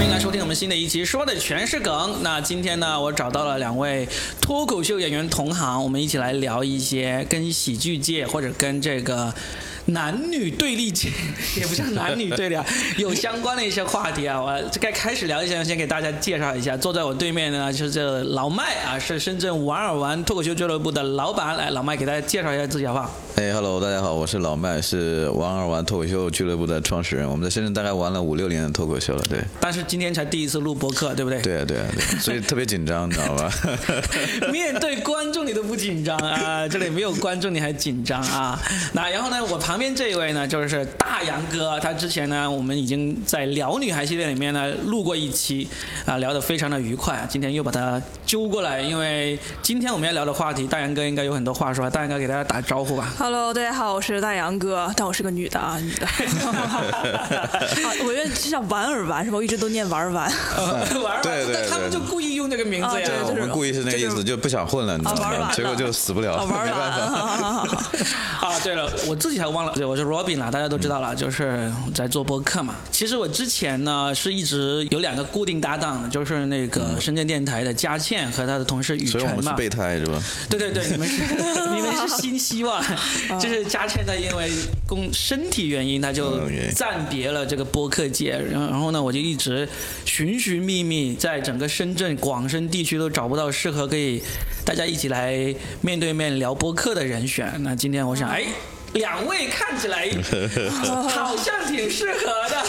欢迎来收听我们新的一期，说的全是梗。那今天呢，我找到了两位脱口秀演员同行，我们一起来聊一些跟喜剧界或者跟这个男女对立界，也不像男女对立啊，有相关的一些话题啊。我该开始聊一下，先给大家介绍一下，坐在我对面的呢就是这老麦啊，是深圳玩儿玩脱口秀俱乐部的老板。来，老麦给大家介绍一下自己好不好？哎哈喽，大家好，我是老麦，是玩二玩脱口秀俱乐部的创始人。我们在深圳大概玩了五六年的脱口秀了，对。但是今天才第一次录播客，对不对？对啊，对啊，对，所以特别紧张，你知道吧？面对观众你都不紧张啊，这里没有观众你还紧张啊？那然后呢，我旁边这一位呢，就是大杨哥，他之前呢，我们已经在聊女孩系列里面呢录过一期，啊，聊得非常的愉快，今天又把他揪过来，因为今天我们要聊的话题，大杨哥应该有很多话说，大杨哥给大家打招呼吧。Hello，大家好，我是大杨哥，但我是个女的啊，女的。啊，我觉得就叫玩儿玩是吧？我一直都念玩儿玩。玩儿对对对他们就故意用这个名字呀。啊对就是我们故意是那个意思，就不想混了，你知道吗？结果就死不了，啊，玩儿没办法。玩。啊，对了，我自己还忘了，对，我是 Robin 啦，大家都知道了，就是在做播客嘛。其实我之前呢是一直有两个固定搭档，就是那个深圳电台的佳倩和她的同事雨所以我辰嘛。们是备胎是吧？对对对，你们是你们是新希望，就是佳倩她因为工身体原因，她就暂别了这个播客界，然后然后呢，我就一直寻寻觅觅，在整个深圳、广深地区都找不到适合可以大家一起来面对面聊播客的人选。那今天我想，哎。两位看起来 好像挺适合的，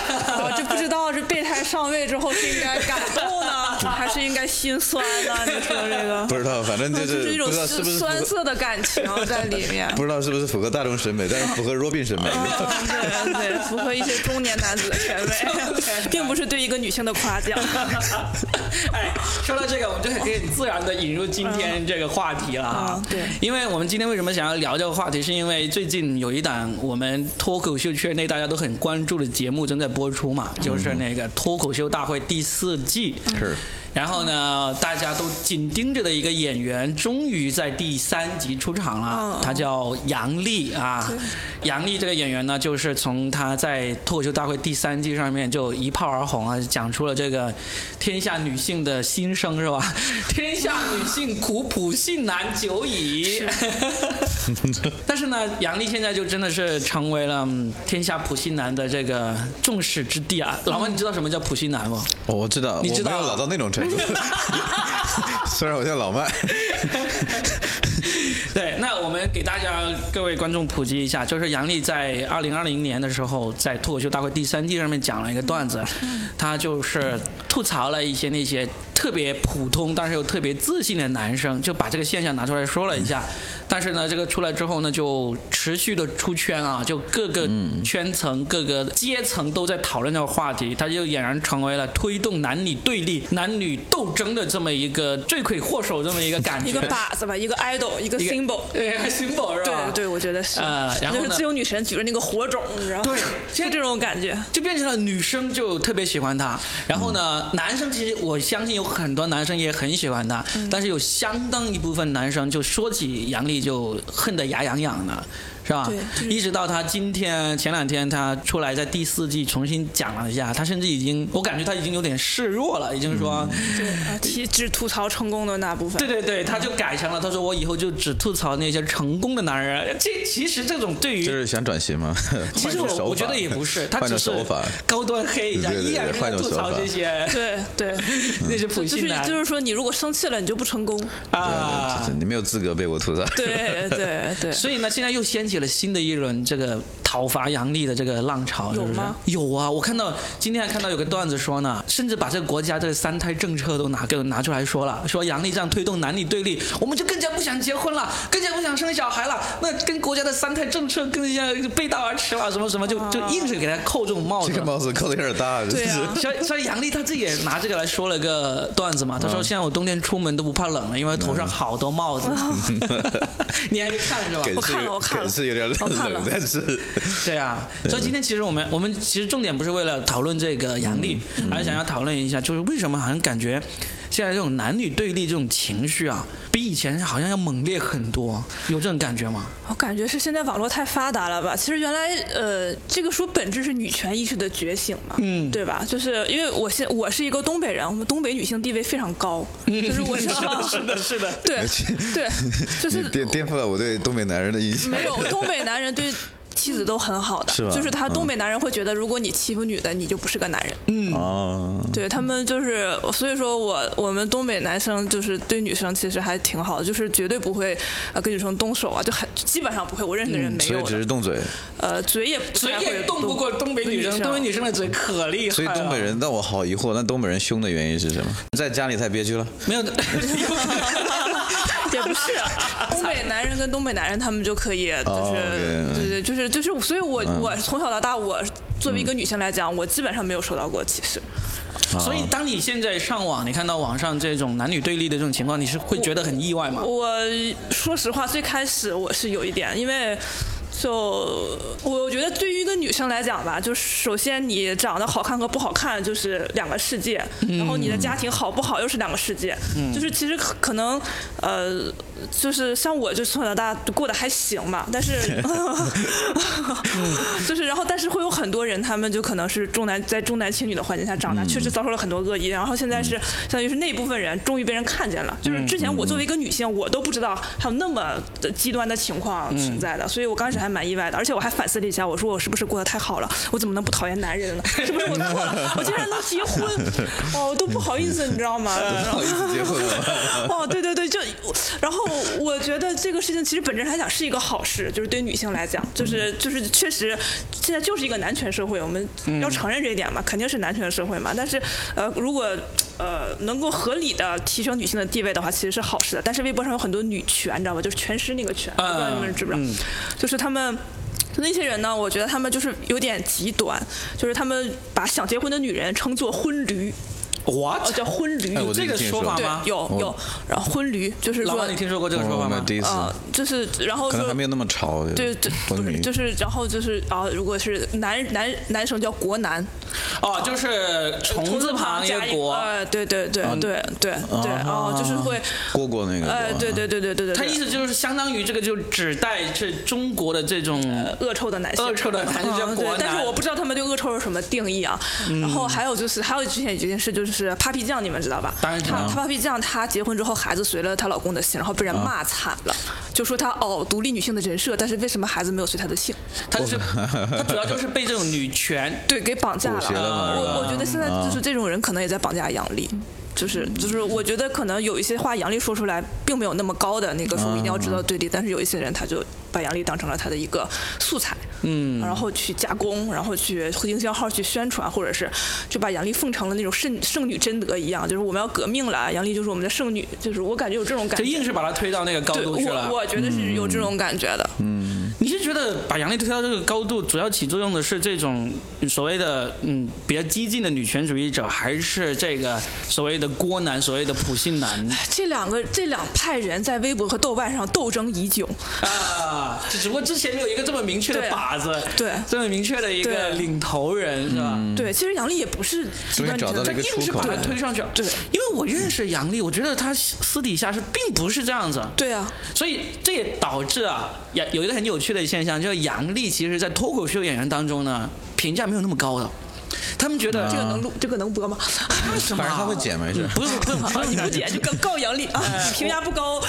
我这不知道这备胎上位之后是应该感动呢，还 是应该心酸呢？你说这个，不知道，反正就就是一种不知道是是，酸涩的感情在里面。不知道是不是符合大众审美，但是符合 Robin 审美。对对，符合一些中年男子的审美，并不是对一个女性的夸奖。哎，说到这个，我们就可以很自然的引入今天这个话题了啊嗯。对因为我们今天为什么想要聊这个话题，是因为最近有一档我们脱口秀圈内大家都很关注的节目正在播出嘛，就是那个《脱口秀大会》第四季。是，然后呢，大家都紧盯着的一个演员，终于在第三集出场了。嗯他叫杨笠啊。杨笠这个演员呢，就是从他在《脱口秀大会》第三季上面就一炮而红啊，讲出了这个天下女性的心声是吧？天下女性苦，普信男久矣。但是呢，杨笠现在就真的是成为了嗯天下普信男的这个众矢之的啊。老王，你知道什么叫普信男不？哦我知道，你知道啊没有老到那种程度。虽然我叫老麦，对，那我们给大家各位观众普及一下，就是杨笠在二零二零年的时候，在脱口秀大会第三季上面讲了一个段子，他就是吐槽了一些那些特别普通但是又特别自信的男生，就把这个现象拿出来说了一下。但是呢，这个出来之后呢，就持续的出圈啊，就各个圈层、各个阶层都在讨论这个话题，他就俨然成为了推动男女对立、男女斗争的这么一个罪魁祸首，这么一个感觉。一个靶子吧，一个 idol，一个 symbol。对 symbol 是吧？对对，我觉得是。呃然后呢就是自由女神举着那个火种，你知道吗？对就这种感觉。就变成了女生就特别喜欢他，然后呢，男生其实我相信有很多男生也很喜欢他，但是有相当一部分男生就说起杨笠就恨得牙痒痒的。是吧对就是？一直到他今天前两天他出来在第四季重新讲了一下，他甚至已经我感觉他已经有点示弱了，已经说，对啊，提只吐槽成功的那部分。对对对，他就改成了，他说我以后就只吐槽那些成功的男人。这其实这种对于就是想转型吗？其实我我觉得也不是，他换只是种手法。高端黑一下，对对对依然是吐槽这些对对，那些普就是信男就是说，你如果生气了，你就不成功。啊。你没有资格被我吐槽。对对对对。所以呢，现在又掀起了新的一轮这个讨伐杨笠的这个浪潮，有吗？有啊，我看到今天还看到有个段子说呢，甚至把这个国家这个三胎政策都拿给拿出来说了，说杨笠这样推动男女对立，我们就更加不想结婚了，更加不想生小孩了，那跟国家的三胎政策更加背道而驰了，什么什么，就就硬是给他扣这种帽子这个。帽子扣的有点大，对啊所以，所以杨笠他自己也拿这个来说了个段子嘛。他说：“现在我冬天出门都不怕冷了，因为头上好多帽子。你还没看是吧？我看了我看了是有点冷，但是 对啊，所以今天其实我们我们其实重点不是为了讨论这个杨笠，而是想要讨论一下，就是为什么好像感觉现在这种男女对立这种情绪啊，比以前好像要猛烈很多，有这种感觉吗？我感觉是现在网络太发达了吧？其实原来呃，这个书本质是女权意识的觉醒嘛，嗯对吧？就是因为我现我是一个东北人，我们东北女性地位非常高，就是我是是的，是的。对对，就是颠颠覆了我对东北男人的印象。没有东北男人对。妻子都很好的，是就是他嗯东北男人会觉得，如果你欺负女的，你就不是个男人。嗯哦，对他们就是，所以说我我们东北男生就是对女生其实还挺好的，就是绝对不会呃跟女生动手啊，就很基本上不会，我认识的人没所以有的。只是动嘴。呃，嘴也嘴也动不过东北女生，东北女生的嘴可厉害了。所以东北人，但我好疑惑，那东北人凶的原因是什么？在家里太憋屈了。没有的，也不是，东北男人跟东北男人他们就可以，就是、对对，就是就是，所以我、嗯我从小到大，我作为一个女性来讲，我基本上没有受到过歧视。所以当你现在上网，你看到网上这种男女对立的这种情况，你是会觉得很意外吗？我说实话，最开始我是有一点，因为。就我觉得，对于一个女生来讲吧，就首先你长得好看和不好看就是两个世界，然后你的家庭好不好又是两个世界。就是其实可可能呃，就是像我就从小到大过得还行嘛，但是 就是 然后但是会有很多人，他们就可能是重男在重男轻女的环境下长大，确实遭受了很多恶意，然后现在是相当于是那部分人终于被人看见了。就是之前我作为一个女性，我都不知道还有那么的极端的情况存在的，所以我刚开始还蛮意外的，而且我还反思了一下，我说我是不是过得太好了？我怎么能不讨厌男人呢？是不是我错了？我竟然能结婚，哦，我都不好意思，你知道吗？不好意思结婚了。哦，对对对，就然后我觉得这个事情其实本质上来讲是一个好事，就是对女性来讲，就是就是确实现在就是一个男权社会，我们要承认这一点嘛，肯定是男权社会嘛。但是呃，如果呃能够合理的提升女性的地位的话，其实是好事的。但是微博上有很多女权，你知道吧？就是全尸那个权，不知道你们知不知道？就是他们。那些人呢，我觉得他们就是有点极端，就是他们把想结婚的女人称作婚驴，哦，What？叫婚驴。有这个说法吗？，有有，然后婚驴就是说老板，你听说过这个说法吗？我第一次，啊，就是然后说可能还没有那么潮。对对，不是就是然后就是啊，如果是男男男生叫国男，哦，就是虫字旁一个加一国。哎，对对对对对对，哦，就是会，蝈蝈那个。哎，对对对对对对，他意思就是相当于这个就指代是中国的这种恶臭的男性，恶臭的男性叫嗯国男，对但是我不知道他们对恶臭有什么定义啊。然后还有就是，还有之前有一件事，就是 Papi 酱，你们知道吧？当然知道他他 Papi 酱，她结婚之后，孩子随了她老公的姓，然后被人骂惨了，就说她哦独立女性的人设，但是为什么孩子没有随她的姓？她就是她主要就是被这种女权 对，给绑架了我我觉得现在就是这种人可能也在绑架杨笠。就是就是，我觉得可能有一些话杨笠说出来，并没有那么高的那个说一定要知道对立，但是有一些人他就把杨笠当成了他的一个素材，嗯，然后去加工，然后去营销号去宣传，或者是就把杨笠奉成了那种圣圣女贞德一样，就是我们要革命了，杨笠就是我们的圣女，就是我感觉有这种感觉。就硬是把她推到那个高，度去了。我我觉得是有这种感觉的。嗯你是觉得把杨笠推到这个高度，主要起作用的是这种所谓的嗯比较激进的女权主义者，还是这个所谓的郭男、所谓的普信男这两个这两派人在微博和豆瓣上斗争已久，啊？只不过之前没有一个这么明确的对靶子，对这么明确的一个领头人，是吧？对，其实杨笠也不是极端女终于找到了一个生，硬是把他推上去。对因为我认识杨笠，我觉得他私底下是并不是这样子。对啊，所以这也导致啊，有有一个很有趣的现象，就是杨笠其实，在脱口秀演员当中呢，评价没有那么高的。他们觉得这个能录，这个能播吗？为什么反正他会剪没事。不是不是 你不剪就告告杨笠啊，你评价不高。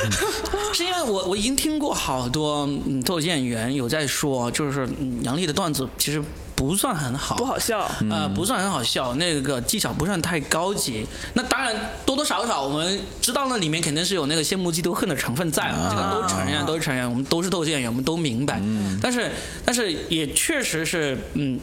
是因为我我已经听过好多嗯脱口秀演员有在说，就是嗯杨笠的段子其实不算很好，不好笑。呃，不算很好笑，那个技巧不算太高级。那当然多多少少我们知道那里面肯定是有那个羡慕嫉妒恨的成分在嘛，这个都承认，都承认，我们都是脱口秀演员，我们都明白。但是但是也确实是嗯。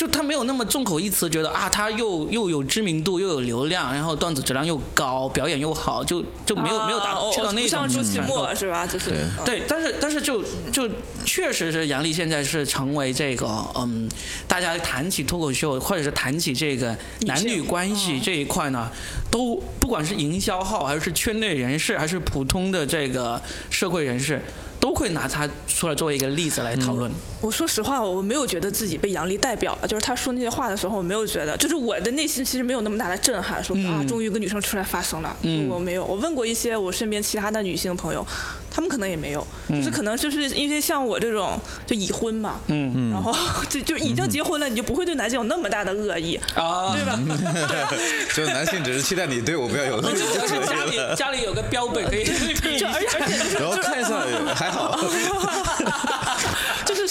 就他没有那么众口一词，觉得啊，他又又有知名度，又有流量，然后段子质量又高，表演又好，就就没有、没有达到那种不上周期程度末是吧？就是嗯对，但是但是就就确实是杨笠现在是成为这个嗯，大家谈起脱口秀或者是谈起这个男女关系这一块呢，都不管是营销号还是圈内人士还是普通的这个社会人士。都会拿他出来作为一个例子来讨论。我说实话，我没有觉得自己被杨笠代表了。就是他说那些话的时候，我没有觉得，就是我的内心其实没有那么大的震撼，说啊，终于有个女生出来发声了。我没有。我问过一些我身边其他的女性朋友，她们可能也没有，就是可能就是因为像我这种就已婚嘛，嗯嗯然后就就已经结婚了，你就不会对男性有那么大的恶意，啊，对吧？就男性只是期待你对我不要有恶意 家里。家里有个标本可以对比一下。就而且而且就是然后看上还好，就是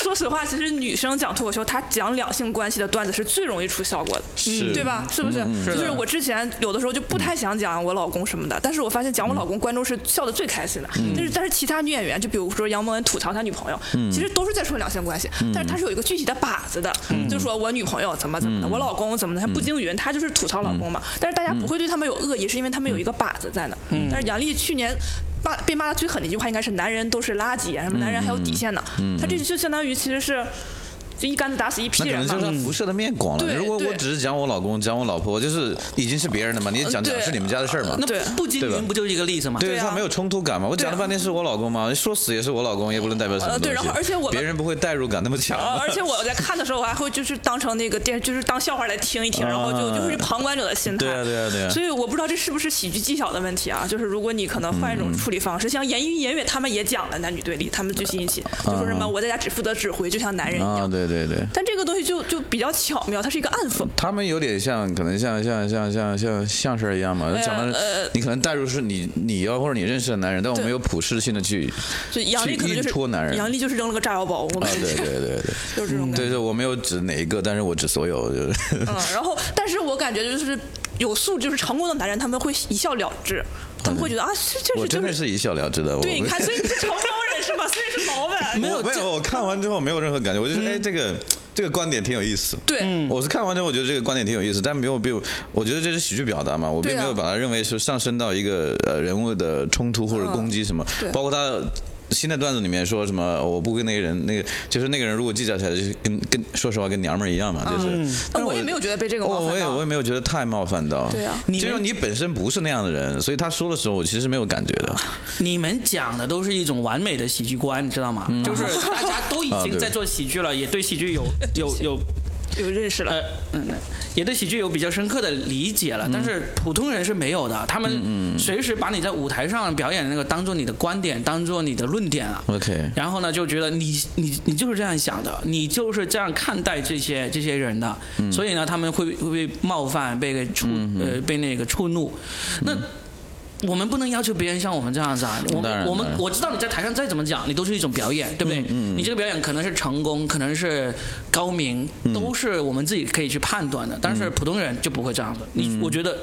说实话，其实女生讲脱口秀，她讲两性关系的段子是最容易出效果的，是对吧？是不是？就是我之前有的时候就不太想讲我老公什么的，但是我发现讲我老公，观众是笑的最开心的。但是但是其他女演员，就比如说杨蒙恩吐槽他女朋友，其实都是在说两性关系，但是他是有一个具体的靶子的，就说我女朋友怎么怎么的，我老公怎么的，他不经云，他就是吐槽老公嘛。但是大家不会对他们有恶意，是因为他们有一个靶子在那。但是杨笠去年。骂被骂的最狠的一句话应该是“男人都是垃圾”，啊什么男人还有底线呢？他这就相当于其实是就一竿子打死一批人嘛。能就是辐射的面广了。如果我只是讲我老公、讲我老婆，就是已经是别人的嘛，你讲讲是你们家的事儿嘛。那对不经对吧云不就是一个例子吗？对他没有冲突感嘛？我讲了半天是我老公嘛，说死也是我老公，也不能代表什么呃对。然后而且我别人不会代入感那么强。呃，而且我在看的时候，我还会就是当成那个电，就是当笑话来听一听，然后就就是旁观者的心态。对啊对啊对啊所以我不知道这是不是喜剧技巧的问题啊？就是如果你可能换一种处理方式，像严云、严远他们也讲了男女对立，他们最新一期就说什么我在家只负责指挥，就像男人一啊，样。对对对。但这个东西就就比较巧妙，它是一个暗讽。他们有点像，可能像像像像像相声一样嘛，呃讲的呃你可能代入是你你要或者你认识的男人，但我对没有普世性的去就杨丽可能就去是戳男人杨丽就是扔了个炸药包，我啊们，对对对对 就是这种感觉。对对，我没有指哪一个，但是我指所有，就是嗯，然后，但是我感觉就是有素质，就是成功的男人，他们会一笑了之，他们会觉得啊，这这我是。真的是一笑了之的。我对，你看，所以你是 成功人是吧？所以是老板。没有没有，我看完之后没有任何感觉，我就觉得哎，这个这个观点挺有意思。对，我是看完之后，我觉得这个观点挺有意思，但没有并，我觉得这是喜剧表达嘛，我并没有把它认为是上升到一个呃人物的冲突或者攻击什么，包括他。新的段子里面说什么？我不跟那个人，那个就是那个人，如果计较起来，就是跟跟说实话跟娘们儿一样嘛，就是。但我也没有觉得被这个我犯到也我也。没有觉得太冒犯到。对啊你就是你本身不是那样的人，所以他说的时候，我其实没有感觉的。你们讲的都是一种完美的喜剧观，你知道吗？就是大家都已经在做喜剧了，也对喜剧有有有有认识了，呃嗯，也对喜剧有比较深刻的理解了，但是普通人是没有的。他们随时把你在舞台上表演的那个当做你的观点，当做你的论点啊。OK，然后呢，就觉得你你你就是这样想的，你就是这样看待这些这些人的，所以呢，他们会会被冒犯，被给触呃被那个触怒。那我们不能要求别人像我们这样子啊！我当然我们我知道你在台上再怎么讲，你都是一种表演，对不对？你这个表演可能是成功，可能是高明，都是我们自己可以去判断的。但是普通人就不会这样子。你我觉得。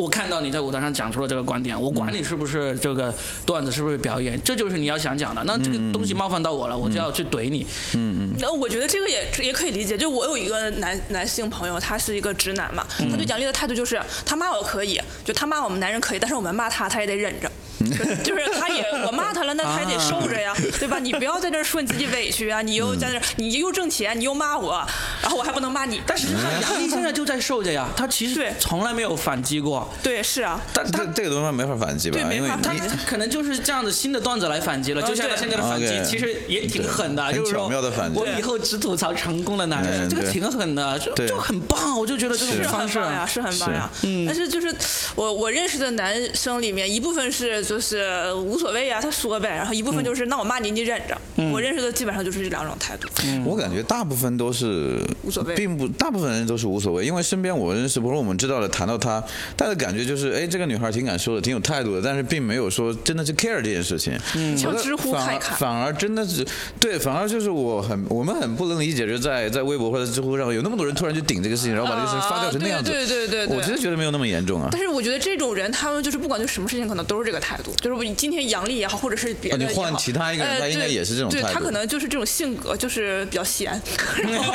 我看到你在舞台上讲出了这个观点，我管你是不是这个段子是不是表演，这就是你要想讲的。那这个东西冒犯到我了，我就要去怼你。嗯嗯那我觉得这个也也可以理解。就我有一个男男性朋友，他是一个直男嘛，他对杨笠的态度就是，他骂我可以，就他骂我们男人可以，但是我们骂他，他也得忍着。就 就是他也我骂他了，那他也得受着呀，对吧？你不要在这儿说你自己委屈啊，你又在那儿，你又挣钱，你又骂我，然后我还不能骂你。但实际上，杨笠现在就在受着呀，他其实对。从来没有反击过。对，是啊，但他这这个东西没法反击吧对？没因为他法反击。可能就是这样的新的段子来反击了，嗯就像他现在的反击其实也挺狠的，就是说妙的反击。我以后只吐槽成功的男人，这个挺狠的，就就很棒，我就觉得这种是。方式很棒呀，是很棒呀。嗯。但是就是我我认识的男生里面，一部分是就是无所谓啊，他说呗，然后一部分就是、那我骂你你忍着。我认识的基本上就是这两种态度。我感觉大部分都是无所谓并不大部分人都是无所谓，因为身边我认识，不如说我们知道的谈到他，大家的感觉就是，哎，这个女孩挺敢说的，挺有态度的，但是并没有说真的是 care 这件事情。嗯，像知乎反而快看反而真的是对，反而就是我很我们很不能理解，就是在在微博或者知乎上有那么多人突然就顶这个事情，然后把这个事情发酵成那样子。啊对对对对对我其实觉得没有那么严重啊。但是我觉得这种人，他们就是不管对什么事情，可能都是这个态度。就是我今天杨笠也好，或者是别的啊你也好，换其他一个人呃他应该也是这种态度对他可能就是这种性格，就是比较闲，然后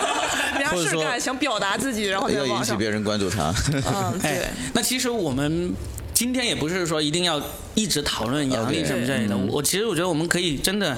没啥或者说事干，想表达自己，然后在要引。起别人关注他。嗯，对哎。，那其实我们今天也不是说一定要一直讨论杨笠什么之类的，我其实我觉得我们可以真的。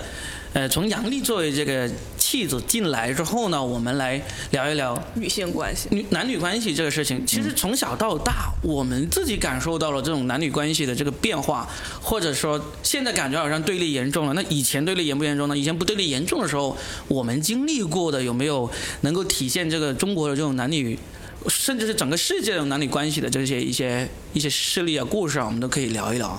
呃，从杨笠作为这个气子进来之后呢，我们来聊一聊女性关系。女男女关系这个事情。其实从小到大，我们自己感受到了这种男女关系的这个变化，或者说现在感觉好像对立严重了。那以前对立严不严重呢？以前不对立严重的时候，我们经历过的有没有能够体现这个中国的这种男女？甚至是整个世界的男女关系的这些一些一些事例啊、故事啊，我们都可以聊一聊。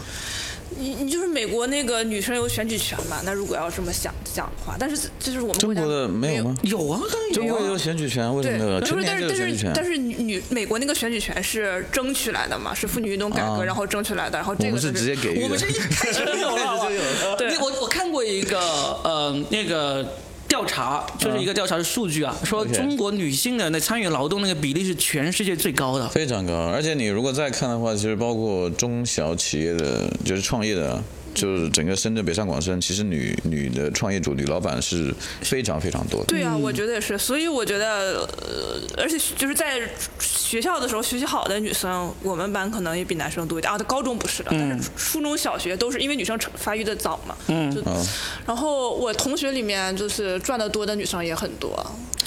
你你就是美国那个女生有选举权嘛？那如果要这么想讲的话，但是就是我们中国的没有吗？有啊，当然有啊。中国也有选举权，为什对，么没有？但是但选举权。是但是女女美国那个选举权是争取来的嘛？是妇女运动改革啊然后争取来的，然后这个是直接给予的。我们是一开始就有了，就 有对我我看过一个呃那个调查，就是一个调查的数据啊，说中国女性的那参与劳动那个比例是全世界最高的。非常高，而且你如果再看的话，其实包括中小企业的，就是创业的，就是整个深圳、北上广深，其实女女的创业主、女老板是非常非常多的。对啊，我觉得也是，所以我觉得，呃，而且就是在学校的时候学习好的女生，我们班可能也比男生多一点啊。高中不是的，但是初中小学都是因为女生成发育的早嘛，嗯，就，然后我同学里面就是赚的多的女生也很多，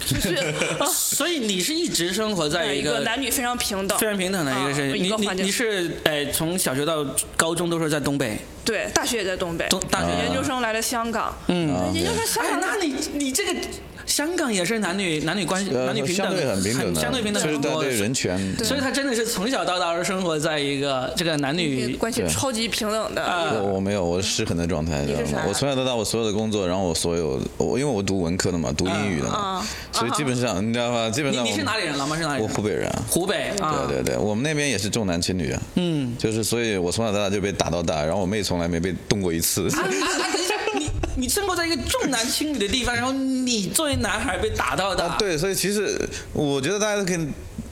就是 所以你是一直生活在一个个男女非常平等，非常平等的一个是，啊一个环境。你你你是哎从小学到高中都是在东北，对，大学也在东北，东大学。研究生来了香港，嗯，研究生香哎，港那你你这个香港也是男女男女关系呃男女平等相对很平等的，相对平等就是他很多对人权。所以他真的是从小到大都生活在一个这个男女关系超级平等的，啊我我没有，我是失衡的状态，知道吗？我从小到大，我所有的工作，然后我所有，我因为我读文科的嘛，读英语的嘛啊，所以基本上你知道吗？基本你你是哪里人？了吗是哪里人我？湖北人啊。湖北啊，对对对，我们那边也是重男轻女啊。嗯，就是所以，我从小到大就被打到大，然后我妹从来没被动过一次。啊 啊 啊！你你生活在一个重男轻女的地方，然后你作为男孩被打到的，啊，对，所以其实我觉得大家都可以。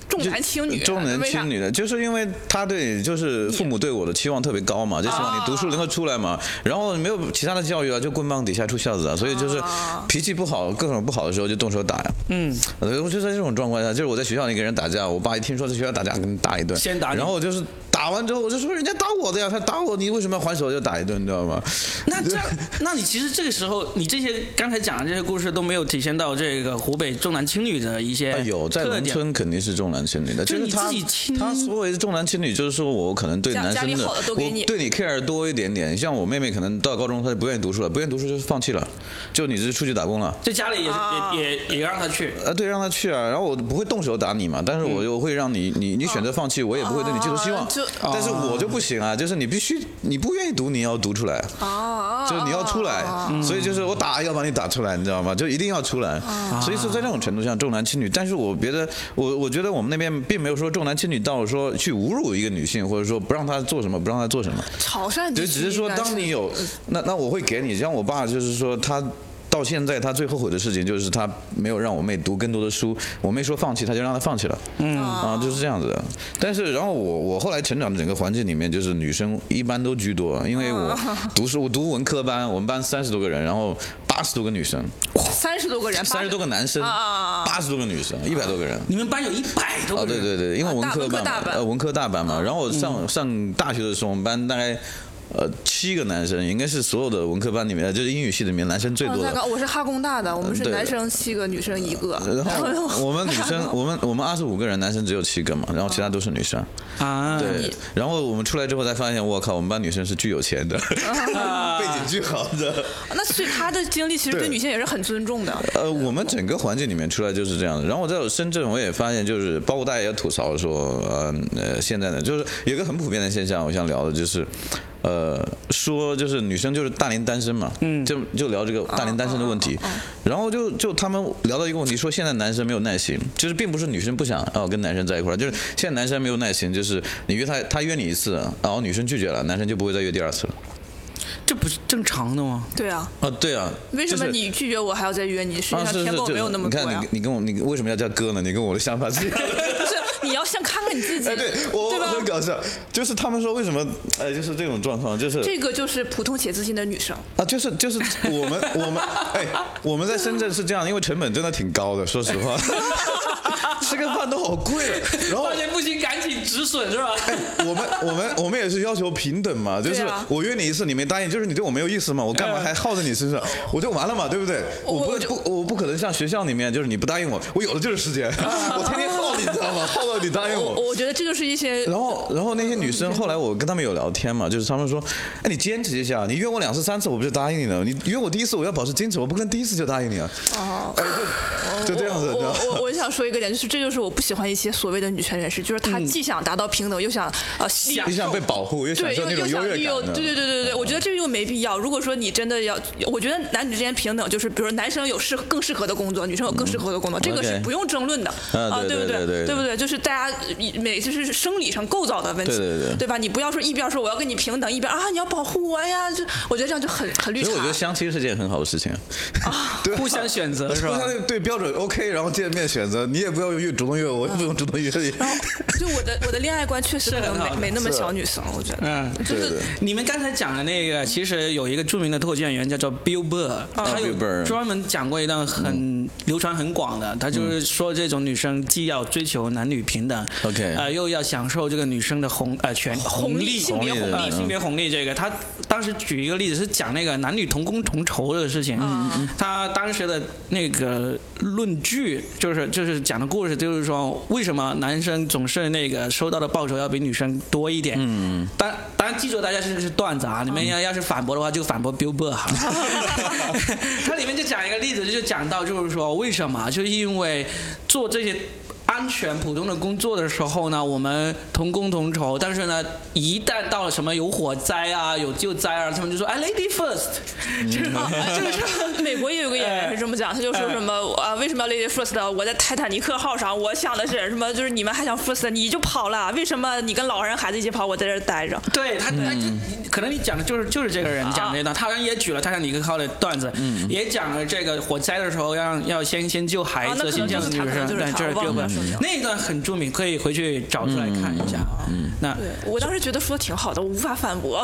重男轻女，重男轻女的，就是因为他对，就是父母对我的期望特别高嘛，就希望你读书能够出来嘛，然后没有其他的教育啊，就棍棒底下出孝子啊，所以就是脾气不好，各种不好的时候就动手打呀。嗯，我就在这种状况下，就是我在学校里跟人打架，我爸一听说在学校打架，跟打一顿，先打然后我就是打完之后，我就说人家打我的呀，他打我，你为什么要还手就打一顿，你知道吗？那这样，那你其实这个时候，你这些刚才讲的这些故事都没有体现到这个湖北重男轻女的一些 啊，有在农。村肯定是重男轻女的，就是他自己亲他所谓的重男轻女，就是说我可能对男生的我对你 care 多一点点。像我妹妹可能到高中她就不愿意读书了，不愿意读书就是放弃了，就你是出去打工了。在家里也也也也让她去，啊，对，让她去啊，然后我不会动手打你嘛，但是我又会让你，你你选择放弃，我也不会对你寄托希望啊就。但是我就不行啊，就是你必须，你不愿意读，你要读出来。啊，就是你要出来，所以就是我打要把你打出来，你知道吗？就一定要出来。所以说在这种程度上重男轻女，但是我觉得我我觉得我们那边并没有说重男轻女到说去侮辱一个女性，或者说不让她做什么，不让她做什么。潮汕地对，区只是说当你有那那我会给你，像我爸就是说他。到现在，他最后悔的事情就是他没有让我妹读更多的书。我妹说放弃，他就让她放弃了。嗯啊，就是这样子的。但是，然后我我后来成长的整个环境里面，就是女生一般都居多，因为我读书，我读文科班，我们班三十多个人，然后八十多个女生，三十多个人，三十多个男生，啊八十多个女生，一百多个人。你们班有一百多哦，个人，对对对，因为文科班呃，文科大班嘛。然后我上上大学的时候，我们班大概呃七个男生，应该是所有的文科班里面，就是英语系里面男生最哦那多的。个我是哈工大的，我们是男生七个，女生一个。然后我们女生，我们我们二十五个人，男生只有七个嘛，然后其他都是女生。啊，对，然后我们出来之后才发现，我靠，我们班女生是巨有钱的，背景巨好的。那所以他的经历其实对对女性也是很尊重的。呃，我们整个环境里面出来就是这样的。然后我在深圳，我也发现，就是包括大家也吐槽说，呃呃，现在呢，就是有一个很普遍的现象，我想聊的就是，呃，说就是女生就是大龄单身嘛，嗯，就就聊这个大龄单身的问题。然后就就他们聊到一个问题，说现在男生没有耐心，就是并不是女生不想哦跟男生在一块儿，就是现在男生没有耐心，就是你约他，他约你一次，然后女生拒绝了，男生就不会再约第二次了。这不是正常的吗？对啊，啊，对啊，为什么你拒绝我还要再约你？实际啊，上天狗没有那么你看多呀你。你跟我你为什么要叫哥呢？你跟我的想法是一样的。不是，你要先看看你自己，哎，对我对吧？很搞笑，就是他们说为什么，哎，就是这种状况，就是这个就是普通且自信的女生。啊，就是就是我们我们 哎，我们在深圳是这样，因为成本真的挺高的，说实话。吃个饭都好贵了，然后发现不行赶紧止损是吧？我们我们我们也是要求平等嘛，就是我约你一次你没答应，就是你对我没有意思嘛，我干嘛还耗在你身上？我就完了嘛，对不对？我不我不我不可能像学校里面，就是你不答应我，我有的就是时间，我天天耗你，知道吗？耗到你答应我我。我觉得这就是一些然后，然后那些女生后来我跟她们有聊天嘛，就是她们说，哎，你坚持一下，你约我两次三次，我不就答应你了？你约我第一次，我要保持矜持，我不可能第一次就答应你啊。哦哎，就就这样子，我我我想说一个点，就是这就是我不喜欢一些所谓的女权人士，就是她既想达到平等，又想呃利你想被保护，又想对，受那种又又想优越感的。利用对对对对对，我觉得这个又没必要。如果说你真的要，我觉得男女之间平等，就是比如说男生有适更适合的工作，女生有更适合的工作，这个是不用争论的啊对对不对对对不对？就是大家每就是生理上构造的问题，对对对对吧？你不要说一边说我要跟你平等，一边啊你要保护我呀，就我觉得这样就很很绿茶所以我觉。得相亲是件很好的事情啊，对 互相选择 是吧互相对标准 OK，然后见面选择，你也不要越主动约我，也不用主动约你。然后就我的我的恋爱观确实没没那么小女生，我觉得。嗯，就是。你们刚才讲的那个，其实有一个著名的脱口秀演员叫做 Bill Burr，他有专门讲过一段很流传很广的，他就是说这种女生既要追求男女平等 OK 呃，又要享受这个女生的红呃权红利。性别红利呃性别红利这个，他当时举一个例子是讲那个男女同工同酬的事情，他当时的那个论据就是就是讲的故事，就是说为什么男生总是那个收到的报酬要比女生多一点？嗯，当当然记住大家这是段子啊，你们要要是反驳的话就反驳 Billboard 哈。它 里面就讲一个例子，就讲到就是说为什么，就是因为做这些。安全普通的工作的时候呢，我们同工同酬，但是呢，一旦到了什么有火灾啊、有救灾啊，他们就说哎，lady first，就是美国也有个演员是这么讲，他就说什么啊，为什么要 lady first？我在泰坦尼克号上，我想的是什么？就是你们还想 first，你就跑了，为什么你跟老人孩子一起跑，我在这儿待着？对他，他可能你讲的就是就是这个人讲这段，他人也举了泰坦尼克号的段子，也讲了这个火灾的时候要要先先救孩子，先救女生，对，这是我忘 Bill 那一段很著名，可以回去找出来看一下啊。那对我当时觉得说的挺好的，我无法反驳，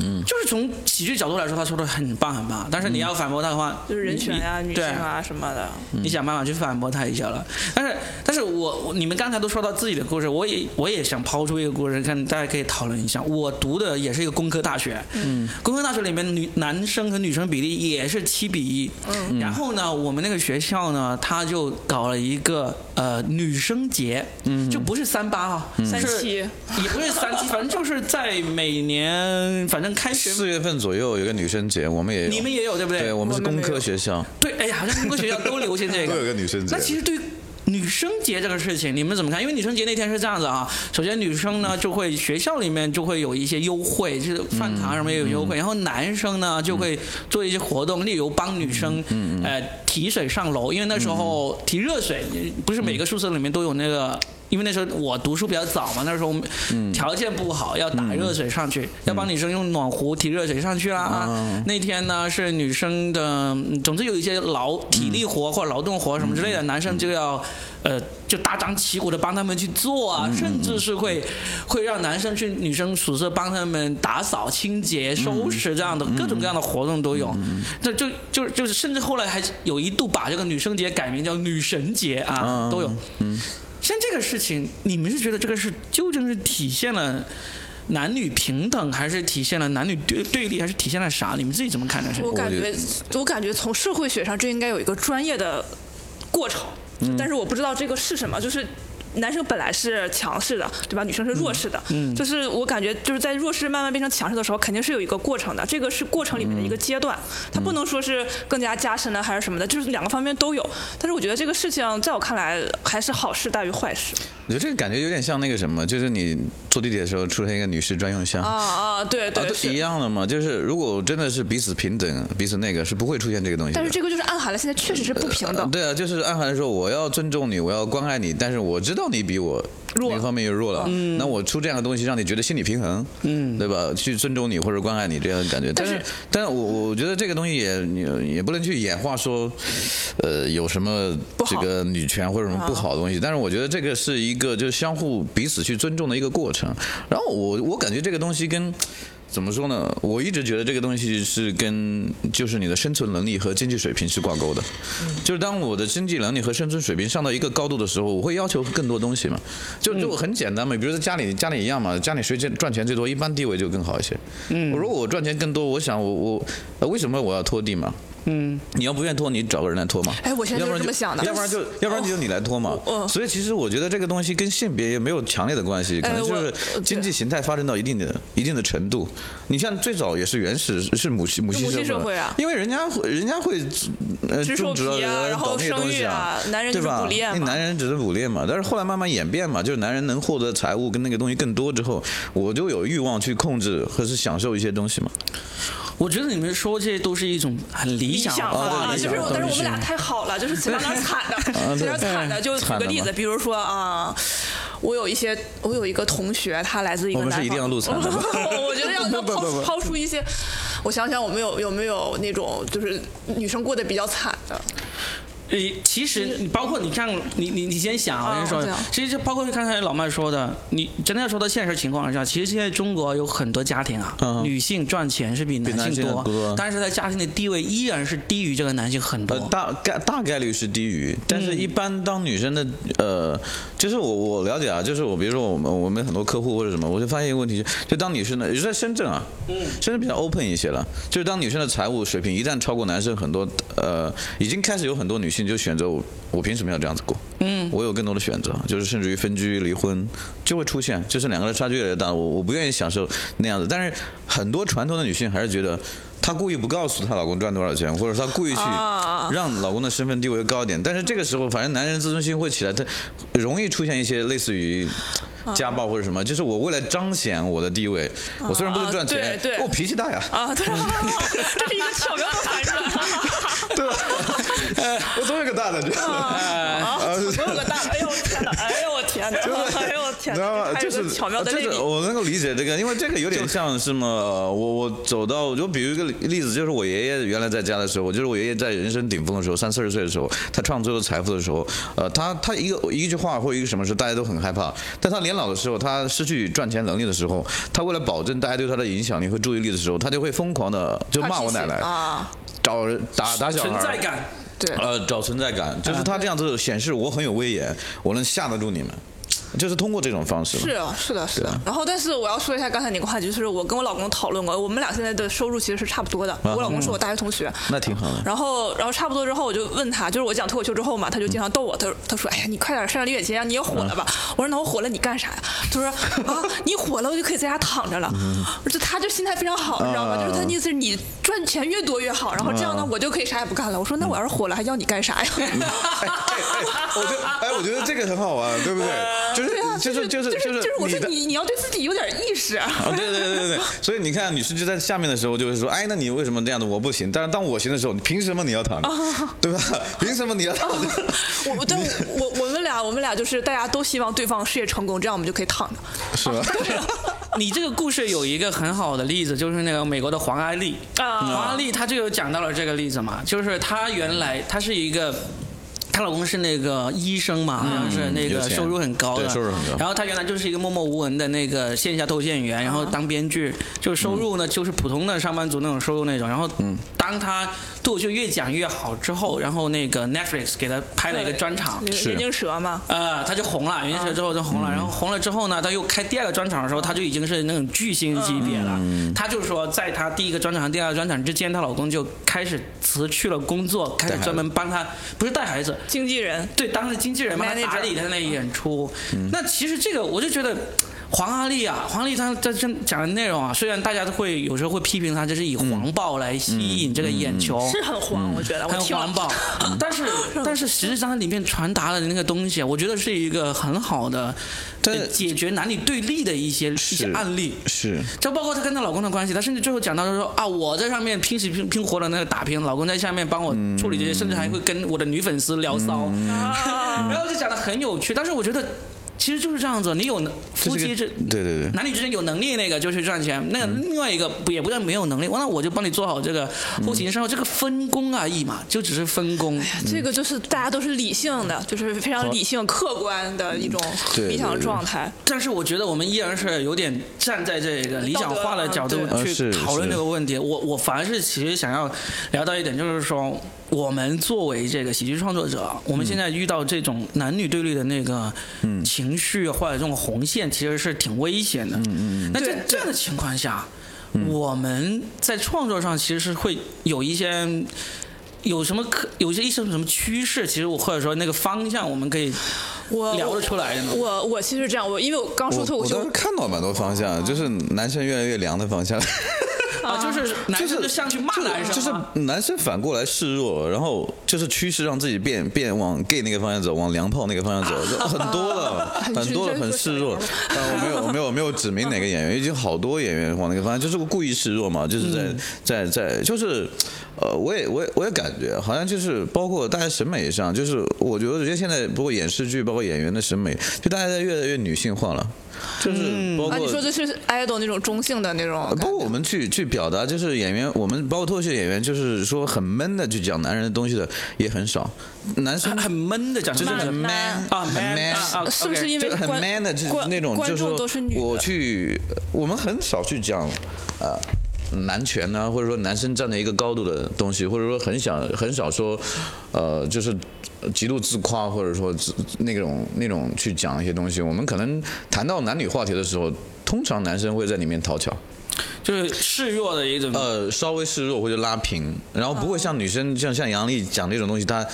嗯。就是从喜剧角度来说，他说的很棒很棒，但是你要反驳他的话，就是人权啊、女性啊什么的。你想办法去反驳他一下了。但是，但是我我你们刚才都说到自己的故事，我也我也想抛出一个故事，看大家可以讨论一下。我读的也是一个工科大学，嗯，工科大学里面女男生和女生比例也是七比一，嗯，然后呢，我们那个学校呢，他就搞了一个呃女生节，嗯，就不是三八啊，三七。也不是三七，反正就是在每年反正开学。四月份左右有个女生节，我们也。你们也有对不对？对，我们是工科学校，对，哎呀，好像工科学校都流行这个，都有个女生节。那其实对于女生节这个事情，你们怎么看？因为女生节那天是这样子啊，首先女生呢就会学校里面就会有一些优惠，就是饭堂什么也有优惠，然后男生呢就会做一些活动，例如帮女生呃提水上楼，因为那时候提热水，不是每个宿舍里面都有那个。因为那时候我读书比较早嘛，那时候条件不好，要打热水上去，要帮女生用暖壶提热水上去啦。啊那天呢是女生的，嗯总之有一些劳体力活或者劳动活什么之类的，男生就要呃就大张旗鼓的帮他们去做啊，甚至是会会让男生去女生宿舍帮他们打扫、清洁、收拾这样的各种各样的活动都有。这就就就是甚至后来还有一度把这个女生节改名叫女神节啊，都有。像这个事情，你们是觉得这个是究竟是体现了男女平等，还是体现了男女对对立，还是体现了啥？你们自己怎么看待？我感觉觉，我感觉从社会学上这应该有一个专业的过程，但是我不知道这个是什么，就是。男生本来是强势的，对吧？女生是弱势的，嗯，就是我感觉就是在弱势慢慢变成强势的时候，肯定是有一个过程的，这个是过程里面的一个阶段，它不能说是更加加深了还是什么的，就是两个方面都有。但是我觉得这个事情在我看来还是好事大于坏事。我觉得这个感觉有点像那个什么，就是你坐地铁的时候出现一个女士专用箱。啊啊，对都一。样的嘛，就是如果真的是彼此平等、彼此那个，是不会出现这个东西。但是这个就是暗含了现在确实是不平等。对啊，就是暗含说我要尊重你，我要关爱你，但是我知道你比我弱哪方面又弱了，嗯那我出这样的东西让你觉得心理平衡，嗯，对吧？去尊重你或者关爱你这样的感觉。但但是是，但是我我觉得这个东西也也也不能去演化说，呃，有什么这个女权或者什么不好的东西。但是我觉得这个是一个就是相互彼此去尊重的一个过程。然后我我感觉这个东西跟。怎么说呢？我一直觉得这个东西是跟就是你的生存能力和经济水平是挂钩的。就是当我的经济能力和生存水平上到一个高度的时候，我会要求更多东西嘛。就就很简单嘛，比如说家里家里一样嘛，家里谁赚赚钱最多，一般地位就更好一些。嗯，如果我赚钱更多，我想我我呃为什么我要拖地嘛？嗯，你要不愿意拖，你找个人来拖嘛。哎我现在要不然就就是这么想的要不然就要不然就你来拖嘛。我所以其实我觉得这个东西跟性别也没有强烈的关系，可能就是经济形态发展到一定的一定的程度。你像最早也是原始是母系母系社社会啊因为人家会人家会呃种植啊然后搞那些东西生育啊男人就是对吧？那捕猎嘛男人只是捕猎嘛，但是后来慢慢演变嘛，就是男人能获得财物跟那个东西更多之后，我就有欲望去控制或是享受一些东西嘛。我觉得你们说这些都是一种很理理想的一种就是但是我们俩太好了，就是前两点惨的，有点 惨的，就举个例子，比如说啊。我有一些，我有一个同学，他来自一个南方。我们是一定要录 惨的我觉得要要抛抛出一些，我想想，我们有有没有那种就是女生过得比较惨的？呃，其实你包括你看，你你你先想，我先说。其实就包括刚才老麦说的，你真的要说到现实情况下，其实现在中国有很多家庭啊，嗯。女性赚钱是比比男男性多，多。但是在家庭的地位依然是低于这个男性很多。呃，大概大概率是低于，但是一般当女生的呃，就是我我了解啊，就是我比如说我们我们很多客户或者什么，我就发现一个问题，就当女生的，也是在深圳啊，深圳比较 open 一些了，就是当女生的财务水平一旦超过男生很多，呃，已经开始有很多女性就选择我我凭什么要这样子过？嗯，我有更多的选择，就是甚至于分居离婚就会出现，就是两个人差距越来越大，我我不愿意享受那样子，但是很多传统的女性还是觉得。她故意不告诉她老公赚多少钱，或者她故意去啊让老公的身份地位高一点，但是这个时候，反正男人自尊心会起来，他容易出现一些类似于家暴或者什么，就是我为了彰显我的地位，我虽然不能赚钱我脾气大呀，啊，对，这是一个巧妙的反转。对吧？我总有个大的，知道吗？啊，我有个大，哎呦我天哪，哎呦我天哪，哎呦我天哪，知道吗？就是巧妙的就是类比。我能够理解这个，因为这个有点像什么？呃我我走到，就比如一个例子，就是我爷爷原来在家的时候，就是我爷爷在人生顶峰的时候，三四十岁的时候，他创造了财富的时候，呃，他他一个一句话或者一个什么事，大家都很害怕。但他年老的时候，他失去赚钱能力的时候，他为了保证大家对他的影响力和注意力的时候，他就会疯狂的就骂我奶奶，啊，找人打打小孩，存在感，对，呃，找存在感，就是他这样子显示我很有威严，我能吓得住你们，就是通过这种方式。是啊，是的，是的。然后，但是我要说一下刚才那个话题，就是我跟我老公讨论过，我们俩现在的收入其实是差不多的。我老公是我大学同学，那挺好的。然后，然后差不多之后，我就问他，就是我讲脱口秀之后嘛，他就经常逗我，他说他说，哎呀，你快点上李远杰，你也火了吧？我说那我火了，你干啥呀？他说啊，你火了，我就可以在家躺着了。就他就心态非常好，你知道吗？就是他的意思是你赚钱越多越好，然后这样呢，我就可以啥也不干了。我说那我要是火了，还要你干啥呀？我觉得哎，我觉得这个很好玩，对不对？就 是对啊，就是就是就是就是我说。你你要对自己有点意识。啊，对对对对对，所以你看，女士就在下面的时候就会说，哎，那你为什么这样的我不行？但是当我行的时候，你凭什么你要躺着，对吧？凭什么你要躺着？我但我我们俩我们俩就是大家都希望对方事业成功，这样我们就可以躺着。是吧？你这个故事有一个很好的例子，就是那个美国的黄安丽。啊黄安丽她就有讲到了这个例子嘛，就是她原来她是一个。她老公是那个医生嘛，好像是那个收入很高的，对收入很高。然后她原来就是一个默默无闻的那个线下脱线员，然后当编剧，就收入呢就是普通的上班族那种收入那种。然后当她脱口秀越讲越好之后，然后那个 Netflix 给她拍了一个专场，是。眼镜蛇嘛，呃，她就红了，眼镜蛇之后就红了，然后红了之后呢，她又开第二个专场的时候，她就已经是那种巨星级别了。她就说，在她第一个专场和第二个专场之间，她老公就开始辞去了工作，开始专门帮她，不是带孩子，经纪人。对，当着经纪人帮他 Manager 打理他那演出。那其实这个我就觉得。黄阿丽啊，黄阿丽她在这讲的内容啊，虽然大家都会有时候会批评她，就是以黄暴来吸引这个眼球，是很黄，我觉得很黄暴，但是但是实际上它里面传达的那个东西啊，我觉得是一个很好的解决男女对立的一些一些案例。是就包括她跟她老公的关系，她甚至最后讲到说啊，我在上面拼死拼拼活的那个打拼，老公在下面帮我处理这些，甚至还会跟我的女粉丝聊骚，然后就讲的很有趣。但是我觉得。其实就是这样子，你有能夫妻之对对对。男女之间有能力那个就去赚钱，那另外一个也不但没有能力，那我就帮你做好这个后勤生活，这个分工而已嘛，就只是分工。这个就是大家都是理性的，就是非常理性、客观的一种理想状态。但是我觉得我们依然是有点站在这个理想化的角度去讨论这个问题。我我反而是其实想要聊到一点，就是说我们作为这个喜剧创作者，我们现在遇到这种男女对立的那个情绪或者这种红线，其实是挺危险的。嗯嗯那在这样的情况下，我们在创作上其实是会有一些。有什么可有一些一些什么趋势？其实我或者说那个方向，我们可以我聊得出来的呢。我我其实是这样，我因为我刚说我脱口秀我看到蛮多方向，就是男生越来越凉的方向。啊，就是男生就像去骂男生就是啊男生反过来示弱，然后就是趋势让自己变变往 gay 那个方向走，往娘炮那个方向走，就很多了，很多了，很示弱。但我没有没有没有指明哪个演员，已经好多演员往那个方向，就是故意示弱嘛，就是在在在就是。呃，我也我也我也感觉好像就是包括大家审美上，就是我觉得我觉得现在包括演视剧，包括演员的审美，就大家在越来越女性化了，就是包括啊，你说的是 idol 那种中性的那种包括我们去去表达，就是演员，我们包括脱口秀演员，就是说很闷的去讲男人的东西的也很少，男生很很闷的讲，就是很 man 啊很 man 啊啊是不是因为很观 man 的，就是那种，观就是说众都是女的我去，我们很少去讲，呃。男权呢、或者说男生站在一个高度的东西，或者说很想很少说，呃，就是极度自夸，或者说那种那种去讲一些东西。我们可能谈到男女话题的时候，通常男生会在里面讨巧。就是示弱的一种。呃，稍微示弱或者拉平，然后不会像女生像像杨丽讲那种东西，她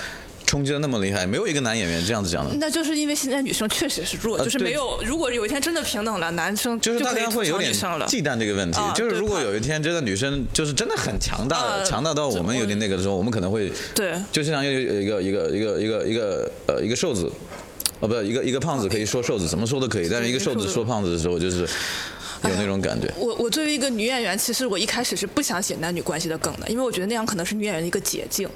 冲击的那么厉害，没有一个男演员这样子讲的。那就是因为现在女生确实是弱，就是没有。如果有一天真的平等了，男生就是大家会有点。忌惮这个问题啊，就是如果有一天真的女生就是真的很强大，呃强大到我们有点那个的时候，我们可能会对就像有一个一个一个一个一个呃一个瘦子，哦不，一个一个胖子可以说瘦子，怎么说都可以，但是一个瘦子说胖子的时候，就是有那种感觉。我我作为一个女演员，其实我一开始是不想写男女关系的梗的，因为我觉得那样可能是女演员的一个捷径。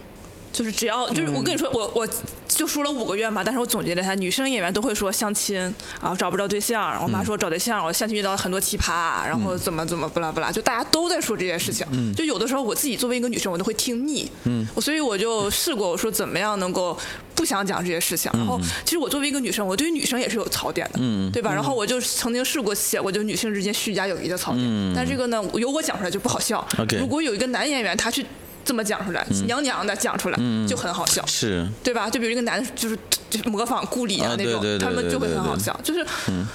就是只要就是我跟你说，我我就说了五个月嘛，但是我总结了一下，女生演员都会说相亲，然后找不着对象，我妈说找对象，我相亲遇到了很多奇葩，然后怎么怎么不啦不啦，就大家都在说这件事情。就有的时候我自己作为一个女生，我都会听腻。嗯，所以我就试过，我说怎么样能够不想讲这些事情。然后其实我作为一个女生，我对于女生也是有槽点的，对吧？然后我就曾经试过写过，就女性之间虚假友谊的槽点，但这个呢，由我讲出来就不好笑。如果有一个男演员他去这么讲出来，娘娘的讲出来，就很好笑。是，对吧？就比如一个男的，就是就是模仿顾里啊啊那种，他们就会很好笑。就是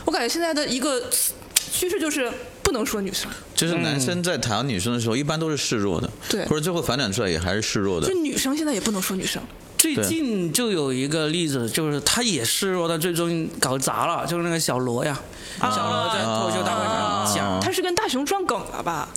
我感觉现在的一个趋势就是不能说女生，就是男生在谈女生的时候，一般都是示弱的，对或者最后反转出来也还是示弱的就。女生现在也不能说女生。最近就有一个例子，就是他也示弱，他最终搞砸了，就是那个小罗呀，小罗在脱口秀大会上讲，他是跟大熊撞梗了吧？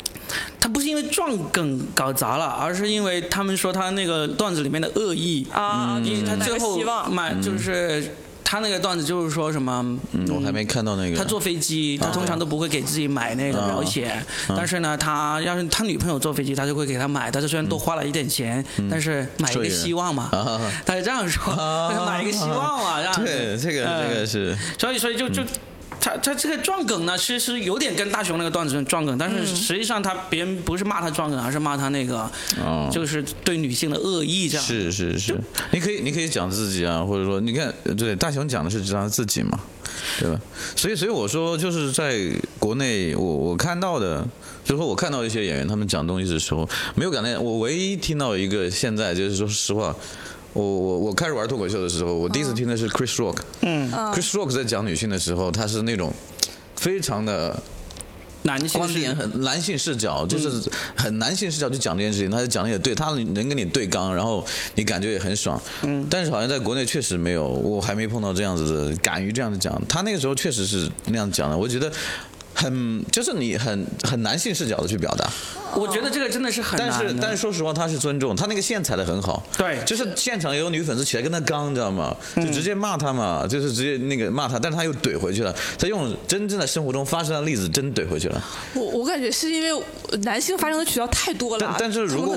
他不是因为撞梗搞砸了，而是因为他们说他那个段子里面的恶意啊，因为他最后希望。买就是他那个段子就是说什么，嗯，我还没看到那个。他坐飞机，他通常都不会给自己买那个保险，但是呢，他要是他女朋友坐飞机，他就会给他买。他就虽然多花了一点钱，但是买一个希望嘛。啊，他是这样说，买一个希望嘛。对，这个呃这个是。所以所以就就。他他这个撞梗呢，其实有点跟大雄那个段子撞梗，但是实际上他别人不是骂他撞梗，而是骂他那个，哦就是对女性的恶意这样。是是是，你可以你可以讲自己啊，或者说你看，对大雄讲的是他自己嘛，对吧？所以所以我说就是在国内，我我看到的，就是说我看到一些演员他们讲东西的时候，没有感觉，我唯一听到一个现在就是说实话。我我我开始玩脱口秀的时候，我第一次听的是 Chris Rock。嗯，Chris Rock 在讲女性的时候，他是那种非常的男性是观点很男性视角，就是很男性视角去讲这件事情，他就讲的也对，他能跟你对刚，然后你感觉也很爽。嗯，但是好像在国内确实没有，我还没碰到这样子的敢于这样子讲。他那个时候确实是那样讲的，我觉得很就是你很很男性视角的去表达。我觉得这个真的是很难但是但是说实话，他是尊重他那个线踩的很好，对。就是现场有女粉丝起来跟他刚，你知道吗？就直接骂他嘛，就是直接那个骂他，但是他又怼回去了，他用真正的生活中发生的例子真怼回去了。我我感觉是因为男性发生的渠道太多了，但但是如果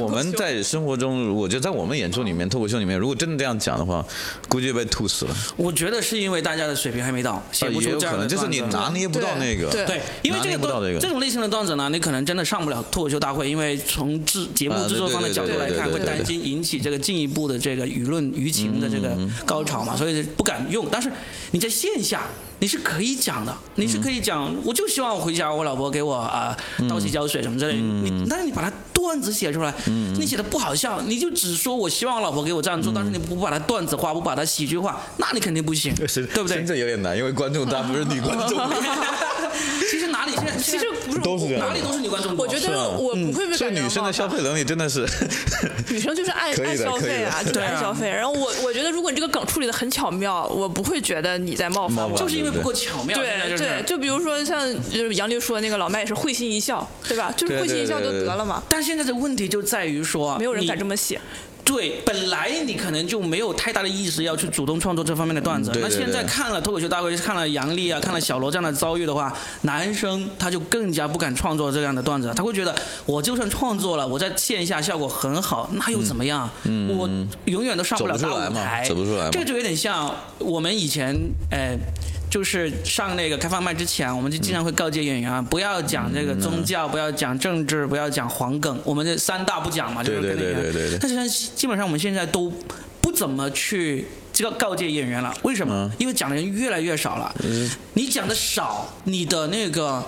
我们在生活中，我觉得在我们演出里面、脱口秀里面，如果真的这样讲的话，估计被吐死了。我觉得是因为大家的水平还没到，也有可不出这样的能就是你拿捏不到那个。对。对，因为拿这个段捏不到这个。这种类型的段子呢，你可能真的上不了脱口秀大会，因为从制节目啊制作方的角度来看，会担心引起这个进一步的这个舆论舆情的这个嗯高潮嘛，所以不敢用。但是你在线下。你是可以讲的，你是可以讲，我就希望我回家，我老婆给我啊、倒洗脚水什么之类的。嗯你，但是你把它段子写出来，你写的不好笑，你就只说我希望我老婆给我这样嗯做，但是你不把它段子化，不把它喜剧化，那你肯定不行，对不对深？圳有点难，因为观众大部分是女观众。其实哪里现在其实不是都是这样哪里都是女观众。我觉得我不会被所以感觉女生的消费能力真的是，女生就是爱爱消费啊，就是爱消费。然后我我觉得，如果你这个梗处理的很巧妙，我不会觉得你在冒犯我。冒犯就是因为不够巧妙，对对，就比如说像就是杨丽说的那个老麦也是会心一笑，对吧？就是会心一笑就得了嘛，但现在的问题就在于说，没有人敢这么写。对，本来你可能就没有太大的意识要去主动创作这方面的段子。嗯对对那现在看了脱口秀大会，看了杨笠啊，看了小罗这样的遭遇的话，男生他就更加不敢创作这样的段子，他会觉得我就算创作了，我在线下效果很好，那又怎么样？我永远都上不了大走不出来嘛舞台，走不出来嘛这个就有点像我们以前，呃。就是上那个开放麦之前，我们就经常会告诫演员啊，不要讲这个宗教，不要讲政治，不要讲黄梗，我们这三大不讲嘛，就是对对跟演员对对对对但是基本上我们现在都不怎么去这个告诫演员了，为什么？嗯因为讲的人越来越少了。你讲的少，你的那个。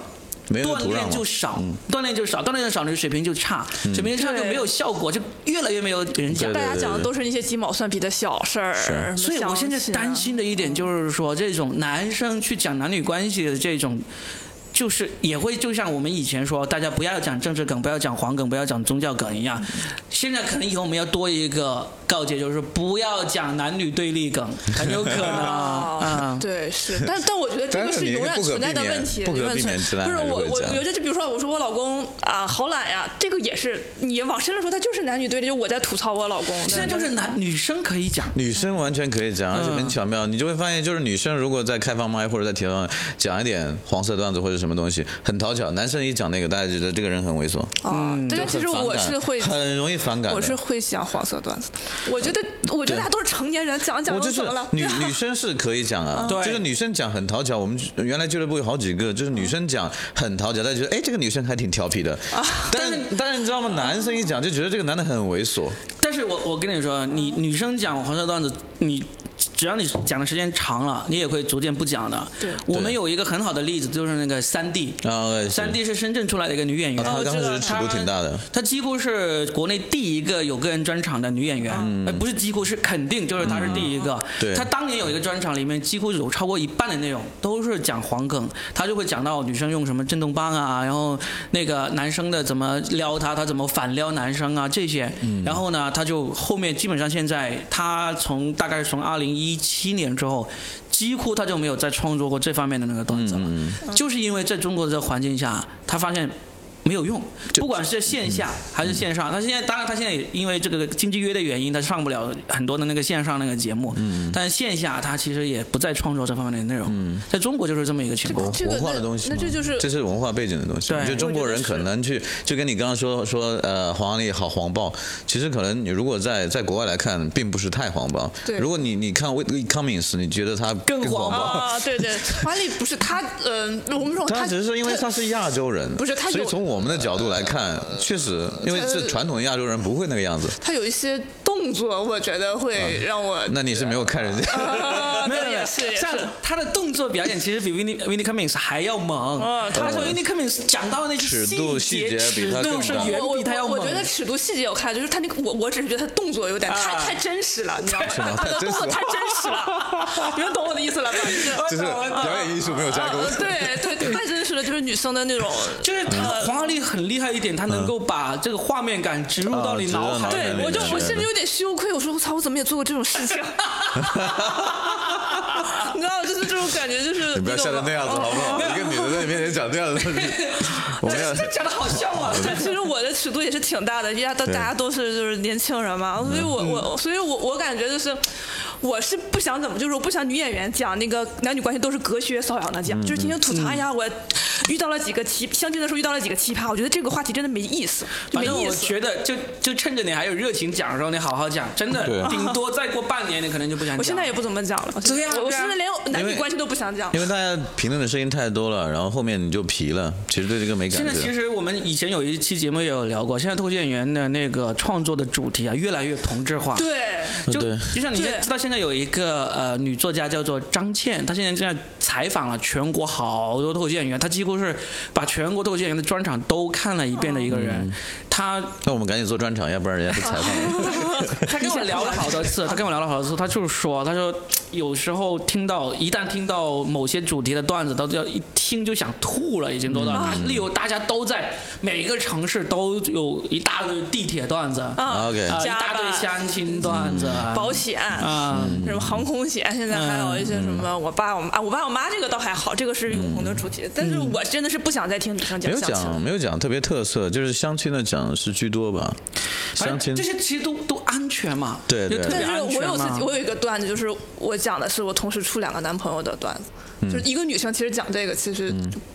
锻炼就少，嗯锻炼就少，锻炼的少，你的水平就差，水平差就没有效果，就越来越没有人讲。大家讲的都是那些鸡毛蒜皮的小事儿，所以我现在担心的一点就是说，这种男生去讲男女关系的这种。就是也会就像我们以前说，大家不要讲政治梗，不要讲黄梗，不要讲宗教梗一样。现在可能以后我们要多一个告诫，就是不要讲男女对立梗，很有可能啊。啊，对，是，但但我觉得这个是永远存在的问题，不可永远存不是我我我觉得就比如说我说我老公啊好懒呀，这个也是你往深了说，他就是男女对立，就我在吐槽我老公，现在就是男女生可以讲，女生完全可以讲，而且很巧妙。你就会发现，就是女生如果在开放麦或者在铁饭讲一点黄色段子或者什么东西，很讨巧。男生一讲那个，大家觉得这个人很猥琐，啊，对，但其实我是会。很容易反感。我是会讲黄色段子的，我觉得，我觉得大家都是成年人，讲一讲我就怎么了？女女生是可以讲啊，对就是女生讲很讨巧。我们原来俱乐部有好几个，就是女生讲很讨巧，大家觉得哎这个女生还挺调皮的。但是但是你知道吗？男生一讲就觉得这个男的很猥琐。但是我我跟你说，你女生讲黄色段子，你只要你讲的时间长了，你也会逐渐不讲的。对我们有一个很好的例子，就是那个三 D。啊，三 D 是深圳出来的一个女演员，啊她当时尺度挺大的。她几乎是国内第一个有个人专场的女演员，嗯，不是几乎是肯定就是她是第一个。嗯对她当年有一个专场，里面几乎有超过一半的内容都是讲黄梗，她就会讲到女生用什么震动棒啊，然后那个男生的怎么撩她，她怎么反撩男生啊这些。嗯然后呢，她就后面基本上现在她从大概是从二零一七年之后。几乎他就没有再创作过这方面的那个段子了，嗯就是因为在中国的这个环境下，他发现没有用，不管是线下还是线上。他现在当然他现在也因为这个经济约的原因，他上不了很多的那个线上那个节目。嗯。但是线下他其实也不再创作这方面的内容。嗯。在中国就是这么一个情况。文化的东西，那这就是这是文化背景的东西。对我觉得中国人可能去，就跟你刚刚说说呃黄历好黄暴，其实可能你如果在在国外来看，并不是太黄暴。对如果你你看 w i Cummings，你觉得他更黄黄暴？啊，对对，黄丽不是他，嗯、我们说他只是因为他是亚洲人，不是他有所以从我们的角度来看，确实，因为是传统的亚洲人不会那个样子。他有一些动作，我觉得会让我。那你是没有看人家，啊没有对也是像是。他的动作表演其实比 Winnie Winnie Cummings 还要猛。嗯他他说 Winnie Cummings 讲到那些尺度细节比尺他更是远我比他要猛。我我觉得尺度细节有看，就是他那个我我只是觉得他动作有点太、啊太真实了，你知道吗？动作太真实了，你们懂我的意思了吧？就是表演艺术没有加工。呃对对对，太真实了，就是女生的那种。就是他黄阿丽很厉害一点，她能够把这个画面感植入到你脑海对，我就我是甚至有点羞愧，我说我操，我怎么也做过这种事情？你知道，就是这种感觉，就是你不要笑成那样子好不好？一个女的在你面前讲这样的，我们要这讲的好笑啊！对，其实我的尺度也是挺大的，因为大大家都是就是年轻人嘛，所以我我所以我我感觉就是。我是不想怎么，就是我不想女演员讲那个男女关系都是隔靴搔痒的讲，就是进行吐槽一下我遇到了几个奇相亲的时候遇到了几个奇葩，我觉得这个话题真的没意思，就反正我没意思。觉得，就就趁着你还有热情讲的时候，你好好讲，真的对，顶多再过半年，你可能就不想讲。我现在也不怎么讲了，对呀我我对呀甚至连男女关系都不想讲因。为大家评论的声音太多了，然后后面你就皮了，其实对这个没感觉现在其。实我们以前有一期节目也有聊过，现在脱口秀演员的那个创作的主题啊，越来越同质化。对，就就像你现在对知道，现在有一个呃女作家叫做张倩，她现在正在采访了全国好多脱口秀演员，她几乎都是把全国斗剑人的专场都看了一遍的一个人。她那我们赶紧做专场，要不然人家不采访。他跟我聊了好多次，他跟我聊了好多次，他就是说，他说有时候听到，一旦听到某些主题的段子，都要一听就想吐了，已经都到。例如大家都在每个城市都有一大堆地铁段子，啊、一大堆相亲段子，保险啊。什么航空险，现在还有一些什么我爸我妈，我爸我妈这个倒还好，这个是永恒的主题。但是我真的是不想再听女生没有讲相亲了讲，。没有讲特别特色，就是相亲的讲是居多吧。反相亲正这些其实都都安全嘛，对对。就特别但是安全我有自己，我有一个段子，就是我讲的是我同时处两个男朋友的段子，就是一个女生其实讲这个其实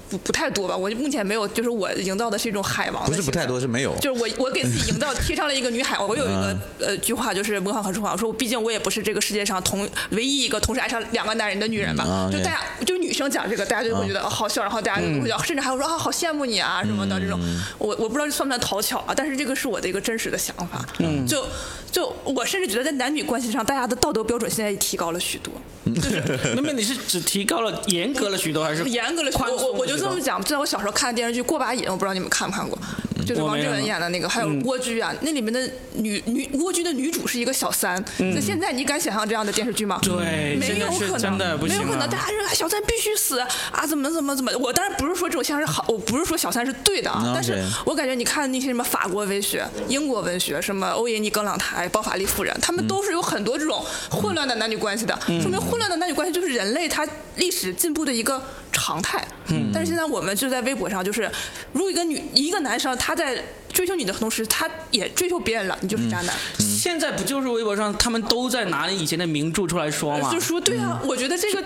不不太多吧，我目前没有，就是我营造的是一种海王不是不太多，是没有。就是我我给自己营造贴上了一个女海王，我有一个呃句话就是模仿和说话，我说毕竟我也不是这个世界上同唯一一个同时爱上两个男人的女人吧，啊就大家就女生讲这个，大家就会觉得哦好笑，然后大家就会笑甚至还会说啊好羡慕你啊什么的这种，我我不知道这算不算讨巧啊，但是这个是我的一个真实的想法，就就我甚至觉得在男女关系上，大家的道德标准现在也提高了许多，就是 那么你是只提高了、严格了许多，还是严格了许多。我我我就这么讲，就像我小时候看的电视剧《过把瘾》，我不知道你们看没看过，就是王志文演的那个，还有嗯蜗居啊，那里面的女女蜗居的女主是一个小三。那现在你敢想象这样的电视剧吗？嗯对没有可能，真的不行没有可能，了大家认为小三必须死啊，怎么怎么怎么？我当然不是说这种现象是好，我不是说小三是对的啊嗯，但是我感觉你看那些什么法国文学、英国文学，什么欧耶妮·葛朗台、包法利夫人，他们都是有很多这种混乱的男女关系的，说明混乱的男女关系就是人类他历史进步的一个常态。但是现在我们就在微博上，就是如果一个女一个男生他在追求你的同时，他也追求别人了，你就是渣男。现在不就是微博上他们都在拿以前的名著出来说吗？就说对啊，我觉得这个。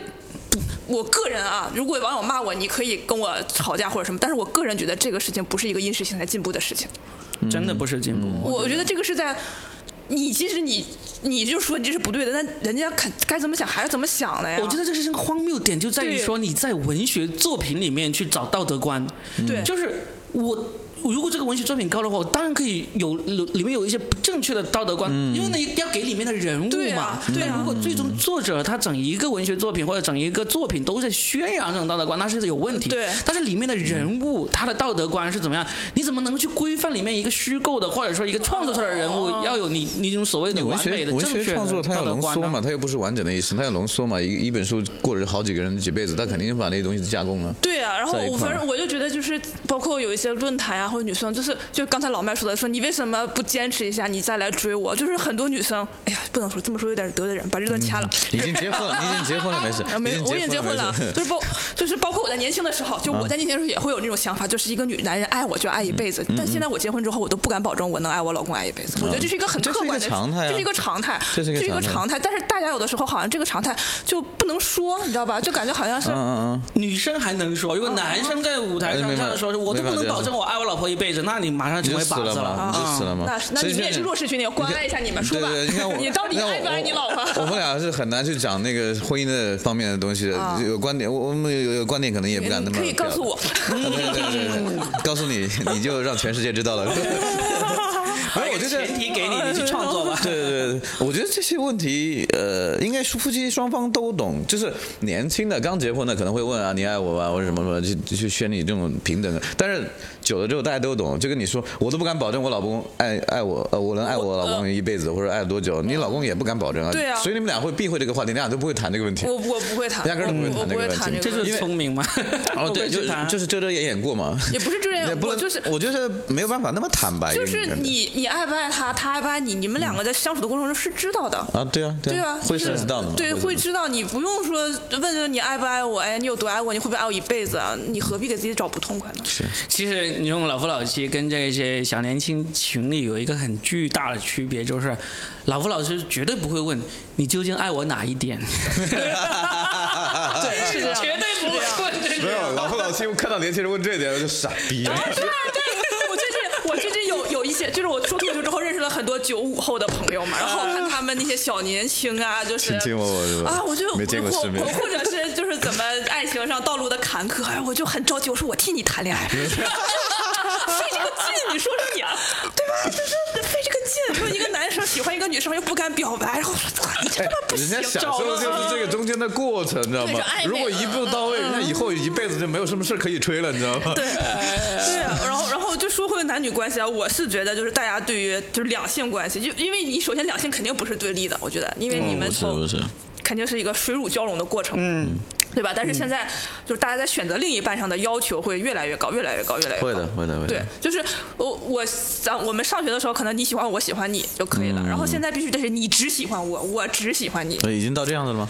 不我个人啊，如果网友骂我，你可以跟我吵架或者什么，但是我个人觉得这个事情不是一个因时性在进步的事情。真的不是进步。我觉得这个是在，你其实你你就说你这是不对的，那人家肯该怎么想还是怎么想的呀？我觉得这是个荒谬点，就在于说你在文学作品里面去找道德观。对就是我。如果这个文学作品高的话，我当然可以有里面有一些不正确的道德观，因为呢要给里面的人物嘛对啊。对啊如果最终作者他整一个文学作品或者整一个作品都在宣扬这种道德观，那是有问题。对但是里面的人物他的道德观是怎么样？你怎么能去规范里面一个虚构的或者说一个创作出来的人物要有你你这种所谓的文完美的正确的学创作它要道德观呢浓缩嘛，它又不是完整的意思，他要浓缩嘛。一一本书过了好几个人的几辈子，他肯定把那些东西加工了。对啊，然后我反正我就觉得就是包括有一些论坛啊或者女生，就是就刚才老麦说的，说你为什么不坚持一下，你再来追我？就是很多女生，哎呀，不能说这么说有点得罪人，把这段掐了。已经结婚了，你已经结婚了，没事。啊，没，我已经结婚了，就是包，就是包括我在年轻的时候，就我在年轻的时候也会有那种想法，就是一个女男人爱我就爱一辈嗯子。但现在我结婚之后，我都不敢保证我能爱我老公爱一辈子。我觉得这是一个很客观的，常态啊这是一个常态，这是一个常态。但是大家有的时候好像这个常态就不能说，你知道吧？就感觉好像是女生还能说，如果男生在舞台上哎没法这样说，我都不能保证我爱我老婆一辈子，那你马上成为靶子了嘛，你就啊死了嘛。那那你们也是弱势群体，关爱一下你们，说吧，对对，你看我，你到底爱不爱你老婆？我们俩是很难去讲那个婚姻的方面的东西的，有观点，我我们有有观点可能也不敢那么你可以告诉我。对对对对对，告诉你，你就让全世界知道了。把一个我觉得前提给你，你去创作吧。对对对，我觉得这些问题，呃，应该是夫妻双方都懂。就是年轻的刚结婚的可能会问啊，你爱我吧，或者什么什么，就去宣你这种平等的。但是久了之后，大家都懂。就跟你说，我都不敢保证我老公爱爱我，呃，我能爱我老公一辈子，或者爱多久，你老公也不敢保证啊。对啊所以你们俩会避讳这个话题，你俩都不会谈这个问题。我我不会谈，压根儿都不会谈我我不会谈这个问题这就是聪明嘛。哦，对，就就是遮遮掩掩过嘛。也不是遮为 也不能，我就是我觉得没有办法那么坦白。就是你你爱不爱他，他爱不爱你，你们两个在相处的过程中是知道的。啊，对啊，对啊，啊，会是知道的，对，会知道。你不用说问问你爱不爱我，哎，你有多爱我，你会不会爱我一辈子啊？你何必给自己找不痛快呢？是其实你用老夫老妻跟这些小年轻情侣有一个很巨大的区别，就是老夫老妻绝对不会问你究竟爱我哪一点，对，是这样，绝对不会问这没有老夫老妻，我看到年轻人问这一点，我就傻逼。我最近有有一些，就是我说脱口秀之后认识了很多九五后的朋友嘛，然后看他们那些小年轻啊，就是卿卿我我啊，我就没见过世面或或者是就是怎么爱情上道路的坎坷，哎，我就很着急，我说我替你谈恋爱，费这个劲，你说说你啊，对吧？就是费这个劲，说一个男生喜欢一个女生又不敢表白，然后说操，你这他妈不行人家，享受的就是这个中间的过程，你知道吗？如果一步到位，人家以后一辈子就没有什么事可以吹了，你知道吗？对，说回男女关系啊，我是觉得就是大家对于就是两性关系，就因为你首先两性肯定不是对立的，我觉得，因为你们不是从不是，肯定是一个水乳交融的过程，嗯，对吧？但是现在就是大家在选择另一半上的要求会越来越高，越来越高，越来越高。会的会的会的对，就是我我想我们上学的时候，可能你喜欢我，喜欢你就可以了，然后现在必须得是你只喜欢我，我只喜欢你。呃已经到这样子了吗？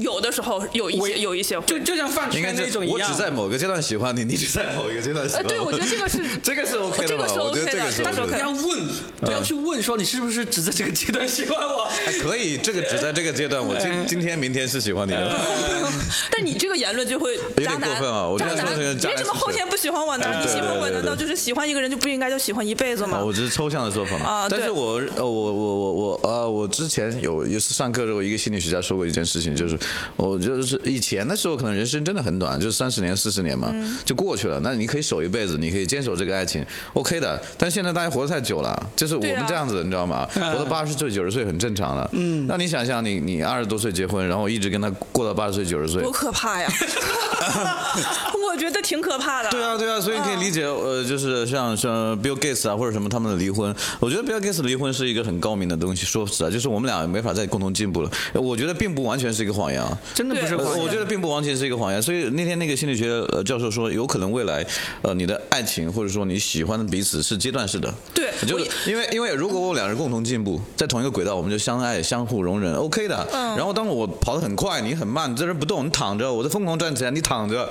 有的时候有一我些有一些会就就像饭圈那种一样我只。在某个阶段喜欢你，你只在某一个阶段喜呃，欢对，我觉得这个是 这个是 OK 的吧？这个是 OK 的这个是但是的不。要问，不要去问说你是不是只在这个阶段喜欢我。还可以，这个只在这个阶段。我今今天、明天是喜欢你的，但你这个言论就会点渣男过分啊我渣男，觉得说这个渣男为什么后天不喜欢我呢？你喜欢我，难道就是喜欢一个人就不应该就喜欢一辈子啊，吗？我只是抽象的说法嘛。啊对但是我呃我我我我呃，我之前有一次上课的时候，一个心理学家说过一件事情，就是我就是以前的时候可能人生真的很短，就是三十年、四十年嘛，嗯就过去了。那你可以守一辈子，你可以坚守这个爱情，OK 的。但现在大家活得太久了，就是我们这样子，你知道吗？活到八十岁、九十岁很正常了。嗯。那你想想，你你二十多岁结婚，然后一直跟他过到八十岁、九十岁多，可怕呀！我觉得挺可怕的。对啊，对啊，所以你可以理解，呃，就是像像 Bill Gates 啊，或者什么他们的离婚，我觉得 Bill Gates 离婚是一个很高明的东西。说实在，就是我们俩没法再共同进步了。我觉得并不完全是一个谎言啊。真的不是我觉得并不完全是一个谎言，所以那天那个心理学呃教授说，有可能未来，呃，你的爱情或者说你喜欢的彼此是阶段式的，对就是因为因为如果我两人共同进步，在同一个轨道，我们就相爱相互容忍，OK 的。嗯然后当我跑得很快，你很慢，你在这不动，你躺着，我在疯狂赚钱，你躺着。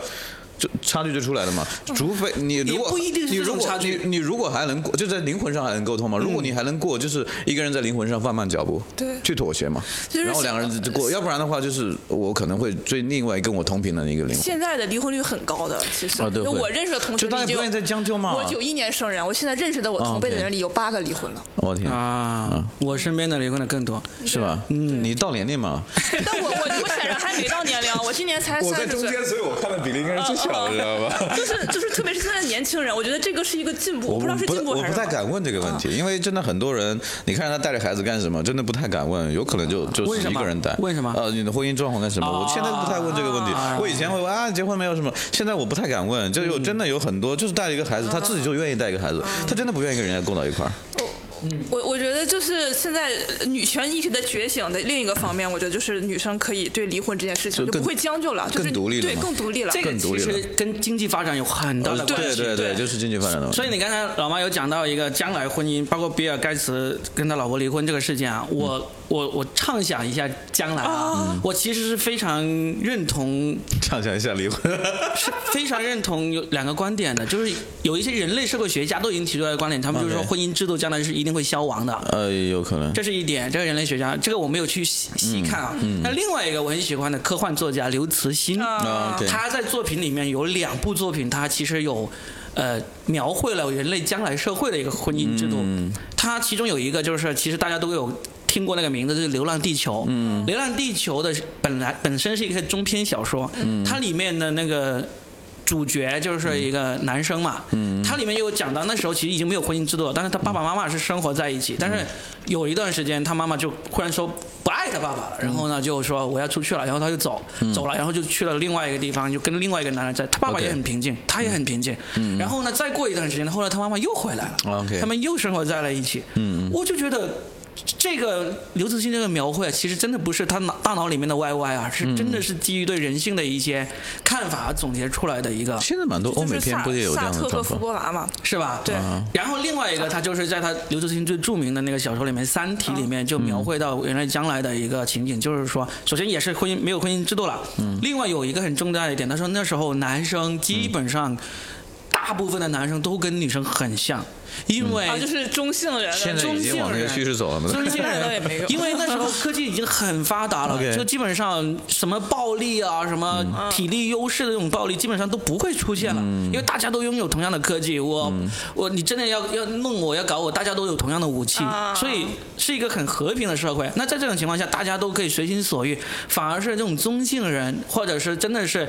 就差距就出来了嘛，除非你如果不一定是你如果你你如果还能过，就在灵魂上还能沟通嘛。如果你还能过，就是一个人在灵魂上放慢脚步，对去妥协嘛。然后两个人就过，要不然的话，就是我可能会追另外跟我同频的一个灵魂。现在的离婚率很高的，其实。啊对我认识的同学就大家不愿意再将就嘛我九一年生人，我现在认识的我同辈的人里有八个离婚了。我天，啊，我身边的离婚的更多。是吧？嗯，你到年龄嘛？但我我我显然还没到年龄，我今年才 三十岁。所以我看的比例应该是 最小的，知道吧？就是就是，特别是现在的年轻人，我觉得这个是一个进步，我不知道是进步还是什么不太敢问这个问题，因为真的很多人，你看他带着孩子干什么，真的不太敢问，有可能就就是一个人带。为什么呃，你的婚姻状况干什么？哦我现在不太问这个问题。我以前会问啊，结婚没有什么，现在我不太敢问。就有真的有很多，就是带了一个孩子，他自己就愿意带一个孩子，他真的不愿意跟人家共到一块儿。我我觉得就是现在女权意识的觉醒的另一个方面，我觉得就是女生可以对离婚这件事情就不会将就了，就是对更独立了嘛更独立了。这个其更独立了实跟经济发展有很大的关系。对对对，就是经济发展的。所以你刚才老妈有讲到一个将来婚姻，包括比尔盖茨跟他老婆离婚这个事件啊，我我我畅想一下将来啊，我其实是非常认同，畅想一下离婚。是非常认同有两个观点的，就是有一些人类社会学家都已经提出来的观点，他们就是说婚姻制度将来是一定会消亡的。呃，有可能。这是一点，这个人类学家，这个我没有去细细看啊。那另外一个我很喜欢的科幻作家刘慈欣，啊他在作品里面有两部作品，他其实有呃描绘了人类将来社会的一个婚姻制度。他其中有一个就是，其实大家都有。听过那个名字，就是《流浪地球》。嗯，《流浪地球》的本来本身是一个中篇小说，嗯，它里面的那个主角就是一个男生嘛，嗯，它里面有讲到那时候其实已经没有婚姻制度了，但是他爸爸妈妈是生活在一起，但是有一段时间他妈妈就忽然说不爱他爸爸了，然后呢就说我要出去了，然后他就走走了，然后就去了另外一个地方，就跟另外一个男人在，他爸爸也很平静，他也很平静，嗯。然后呢再过一段时间，后来他妈妈又回来了 OK 他们又生活在了一起，嗯。我就觉得。这个刘慈欣这个描绘啊，其实真的不是他脑大脑里面的 YY 啊，是真的是基于对人性的一些看法总结出来的一个，现在蛮多欧美片不也有这萨特和福？波娃嘛，是吧？对然后另外一个，他就是在他刘慈欣最著名的那个小说里面《三体》里面就描绘到原来将来的一个情景，就是说，首先也是婚姻没有婚姻制度了，另外有一个很重大的一点，他说那时候男生基本上。大部分的男生都跟女生很像，因为啊，就是中性人的现在已经往那个趋势走了嘛？中性人倒也没有，人因为那时候科技已经很发达了 就基本上什么暴力啊、什么体力优势的这种暴力，基本上都不会出现了，因为大家都拥有同样的科技。我我你真的要要弄我要搞我，大家都有同样的武器啊，所以是一个很和平的社会。那在这种情况下，大家都可以随心所欲，反而是这种中性人，或者是真的是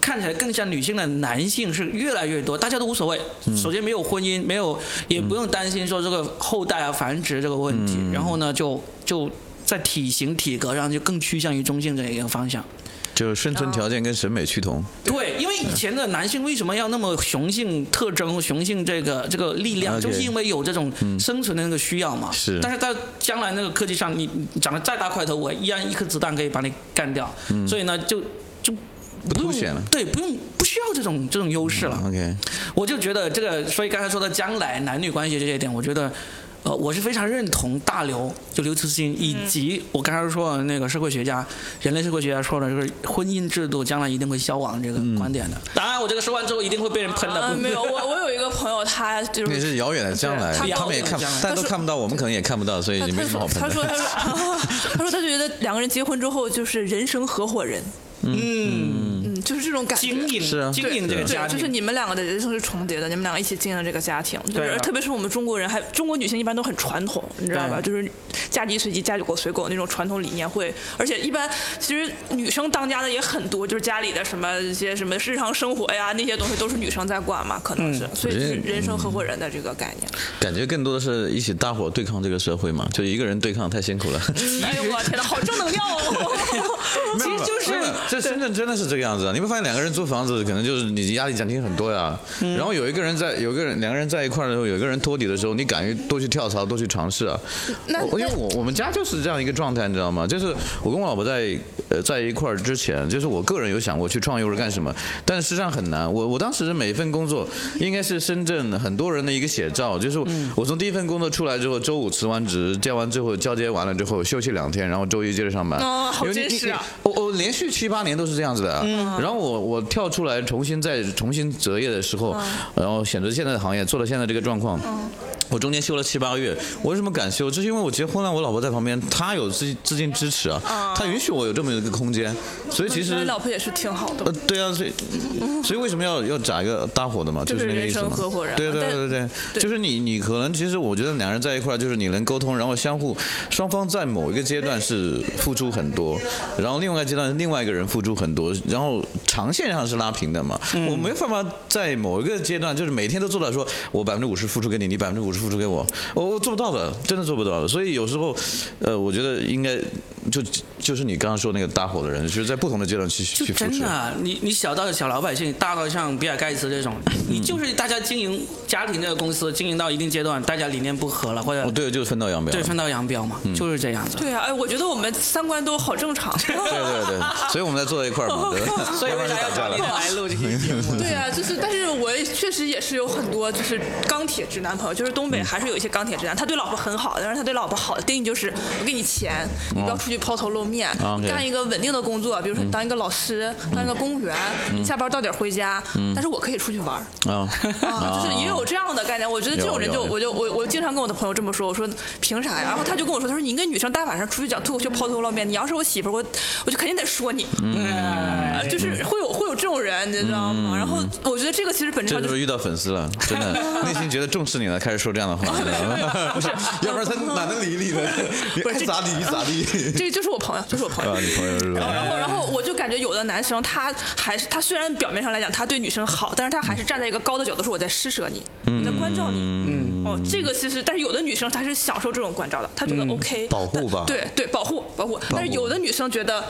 看起来更像女性的男性是越来越多，大家都无所谓。首先没有婚姻，没有也不用担心说这个后代啊繁殖这个问题，然后呢就就在体型体格上就更趋向于中性这一个方向。就是生存条件跟审美趋同。对，因为以前的男性为什么要那么雄性特征、雄性这个这个力量，就是因为有这种生存的那个需要嘛。是但是在将来那个科技上，你你长得再大块头，我依然一颗子弹可以把你干掉。所以呢，就就不凸显了对，不用不需要这种这种优势了。OK，我就觉得这个，所以刚才说的将来男女关系这些点，我觉得，呃，我是非常认同大刘就刘慈欣以及我刚才说的那个社会学家、人类社会学家说的，就是婚姻制度将来一定会消亡这个观点的。当然，我这个说完之后一定会被人喷的。啊，没有，我我有一个朋友，他就那是是遥远的将来，他他们也看遥远的将来，但都看不到，我们可能也看不到，所以没什么好喷他说的。他说他说 他说他觉得两个人结婚之后就是人生合伙人，嗯，嗯，就是这种感觉。经营是啊经营这个家对，庭，就是你们两个的人生是重叠的，你们两个一起经营这个家庭，对特别是我们中国人，还中国女性一般都很传统，你知道吧？就是嫁鸡随鸡，嫁狗随狗那种传统理念会，而且一般其实女生当家的也很多，就是家里的什么一些什么日常生活呀那些东西都是女生在管嘛，可能是，所以就是人生合伙人的这个概念。感觉更多的是一起大伙对抗这个社会嘛，就一个人对抗太辛苦了。哎呦我天呐，好正能量哦！其实就是这深圳真的是这个样子啊！你会发现两个人租房子，可能就是你压力减轻很多呀。然后有一个人在，有个人两个人在一块儿的时候，有一个人托底的时候，你敢于多去跳槽，多去尝试啊。那我因为我我们家就是这样一个状态，你知道吗？就是我跟我老婆在呃在一块儿之前，就是我个人有想过去创业或者干什么，但是实际上很难。我我当时每一份工作应该是深圳很多人的一个写照，就是我从第一份工作出来之后，周五辞完职，见完之后交接完了之后休息两天，然后周一接着上班。哦好真实啊！我我连续七八年都是这样子的啊。然后我我跳出来重新再重新择业的时候，然后选择现在的行业，做到现在这个状况。我中间休了七八个月，我为什么敢休？就是因为我结婚了，我老婆在旁边，她有资资金支持啊，她允许我有这么一个空间，所以其实那老婆也是挺好的呃，。对啊，所以 所以为什么要要找一个搭伙的嘛？就是是那个意思嘛人生合伙人对对但对对对就是你你可能其实我觉得两人在一块儿，就是你能沟通，然后相互双方在某一个阶段是付出很多，然后另外一个阶段另外一个人付出很多，然后长线上是拉平的嘛。我没办法在某一个阶段就是每天都做到说我百分之五十付出给你，你百分之五十付出给我，我我做不到的，真的做不到的。所以有时候，呃，我觉得应该就就是你刚刚说那个搭伙的人，就是在不同的阶段去去付出真的。啊，你你小到小老百姓，大到像比尔盖茨这种，你就是大家经营家庭这个公司，经营到一定阶段，大家理念不合了，或者哦，对，就是分道扬镳。对分道扬镳嘛，就是这样子。对啊，哎，我觉得我们三观都好正常。对对对，所以我们在坐在一块儿嘛，对？所以为啥要找你来录这个节目？对啊，就是，但是我确实也是有很多就是钢铁直男朋友，就是东北还是有一些钢铁直男，他对老婆很好，但是他对老婆好的定义就是我给你钱，你不要出去抛头露面，啊你干一个稳定的工作，比如说你当一个老师，当一个公务员，你下班到点回家，但是我可以出去玩。啊，啊，就是也有这样的概念。我觉得这种人就，我就我我经常跟我的朋友这么说，我说凭啥呀？然后他就跟我说，他说你一个女生大晚上出去讲脱口秀抛头露面，你要是我媳妇，我我就肯定得说你，哎就是会有会有这种人，你知道吗？然后我觉得这个其实本质上就是遇到粉丝了，真的，内心觉得重视你了，开始说这样的话，不是，要不然他懒得理你呢？你爱咋理咋地。这就 是我朋友，就是我朋友啊，。你朋友是然后，然后，然后我就感觉有的男生他还是他虽然表面上来讲他对女生好，但是他还是站在一个高的角度说我在施舍你，我在关照你。嗯，哦，这个其实，但是有的女生她是享受这种关照的，她觉得 OK，保护吧对对，保护保护。但是有的女生觉得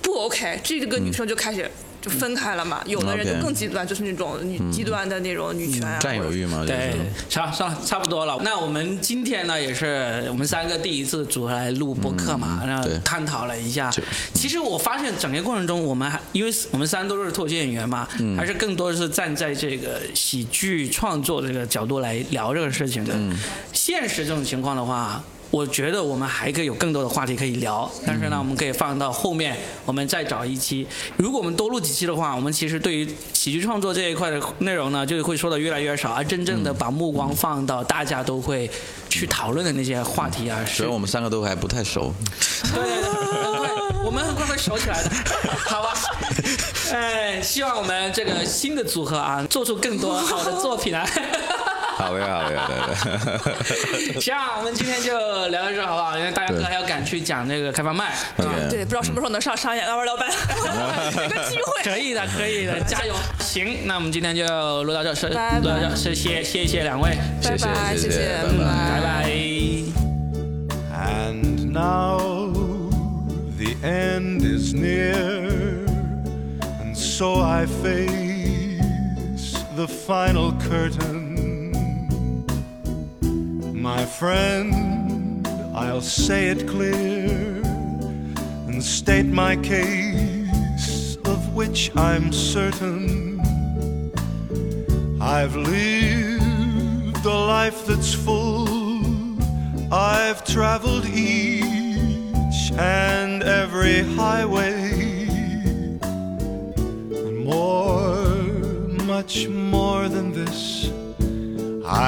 不 OK，这个女生就开始。就分开了嘛。有的人就更极端，就是那种女极端的那种女权啊，占有欲嘛，对，差算了，差不多了。那我们今天呢，也是我们三个第一次组合来录播客嘛，然后探讨了一下。其实我发现整个过程中，我们还因为我们三都是脱口秀演员嘛，还是更多的是站在这个喜剧创作这个角度来聊这个事情的。现实这种情况的话。我觉得我们还可以有更多的话题可以聊，但是呢，我们可以放到后面，我们再找一期。如果我们多录几期的话，我们其实对于喜剧创作这一块的内容呢，就会说的越来越少，而真正的把目光放到大家都会去讨论的那些话题啊，所以我们三个都还不太熟。对对对，很快，我们很快会熟起来的，好吧？哎，希望我们这个新的组合啊，做出更多好的作品来。好的，好的，好的。行啊，我们今天就聊到这好不好？因为大家哥还要赶去讲那个开放麦，对，不知道什么时候能上商演老板，老板，有个机会。可以的，可以的，加油！行，那我们今天就录到这儿，是录到这儿，谢谢谢谢两位，拜谢谢拜，谢谢拜拜拜拜。And now the end is near, and so I face the final curtain. My friend, I'll say it clear and state my case, of which I'm certain. I've lived a life that's full. I've traveled each and every highway. And more, much more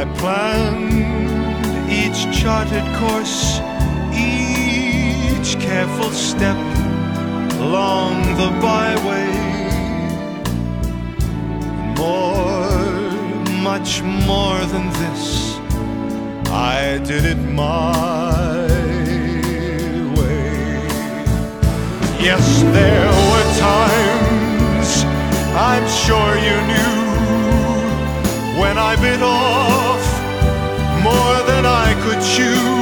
I planned each charted course, each careful step along the byway. More, much more than this. I did it my way. Yes, there were times I'm sure you knew when I bit off more than I could chew.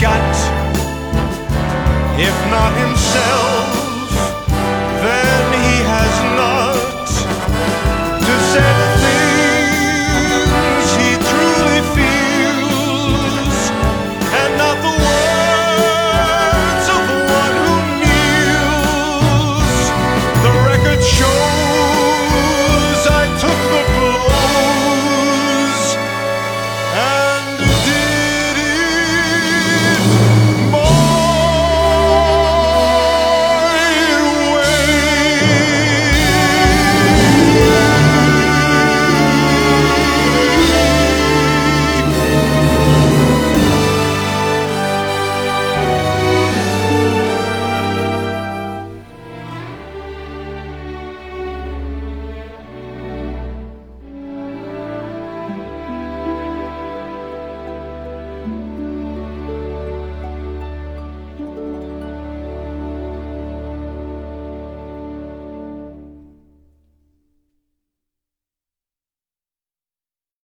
got, if not himself.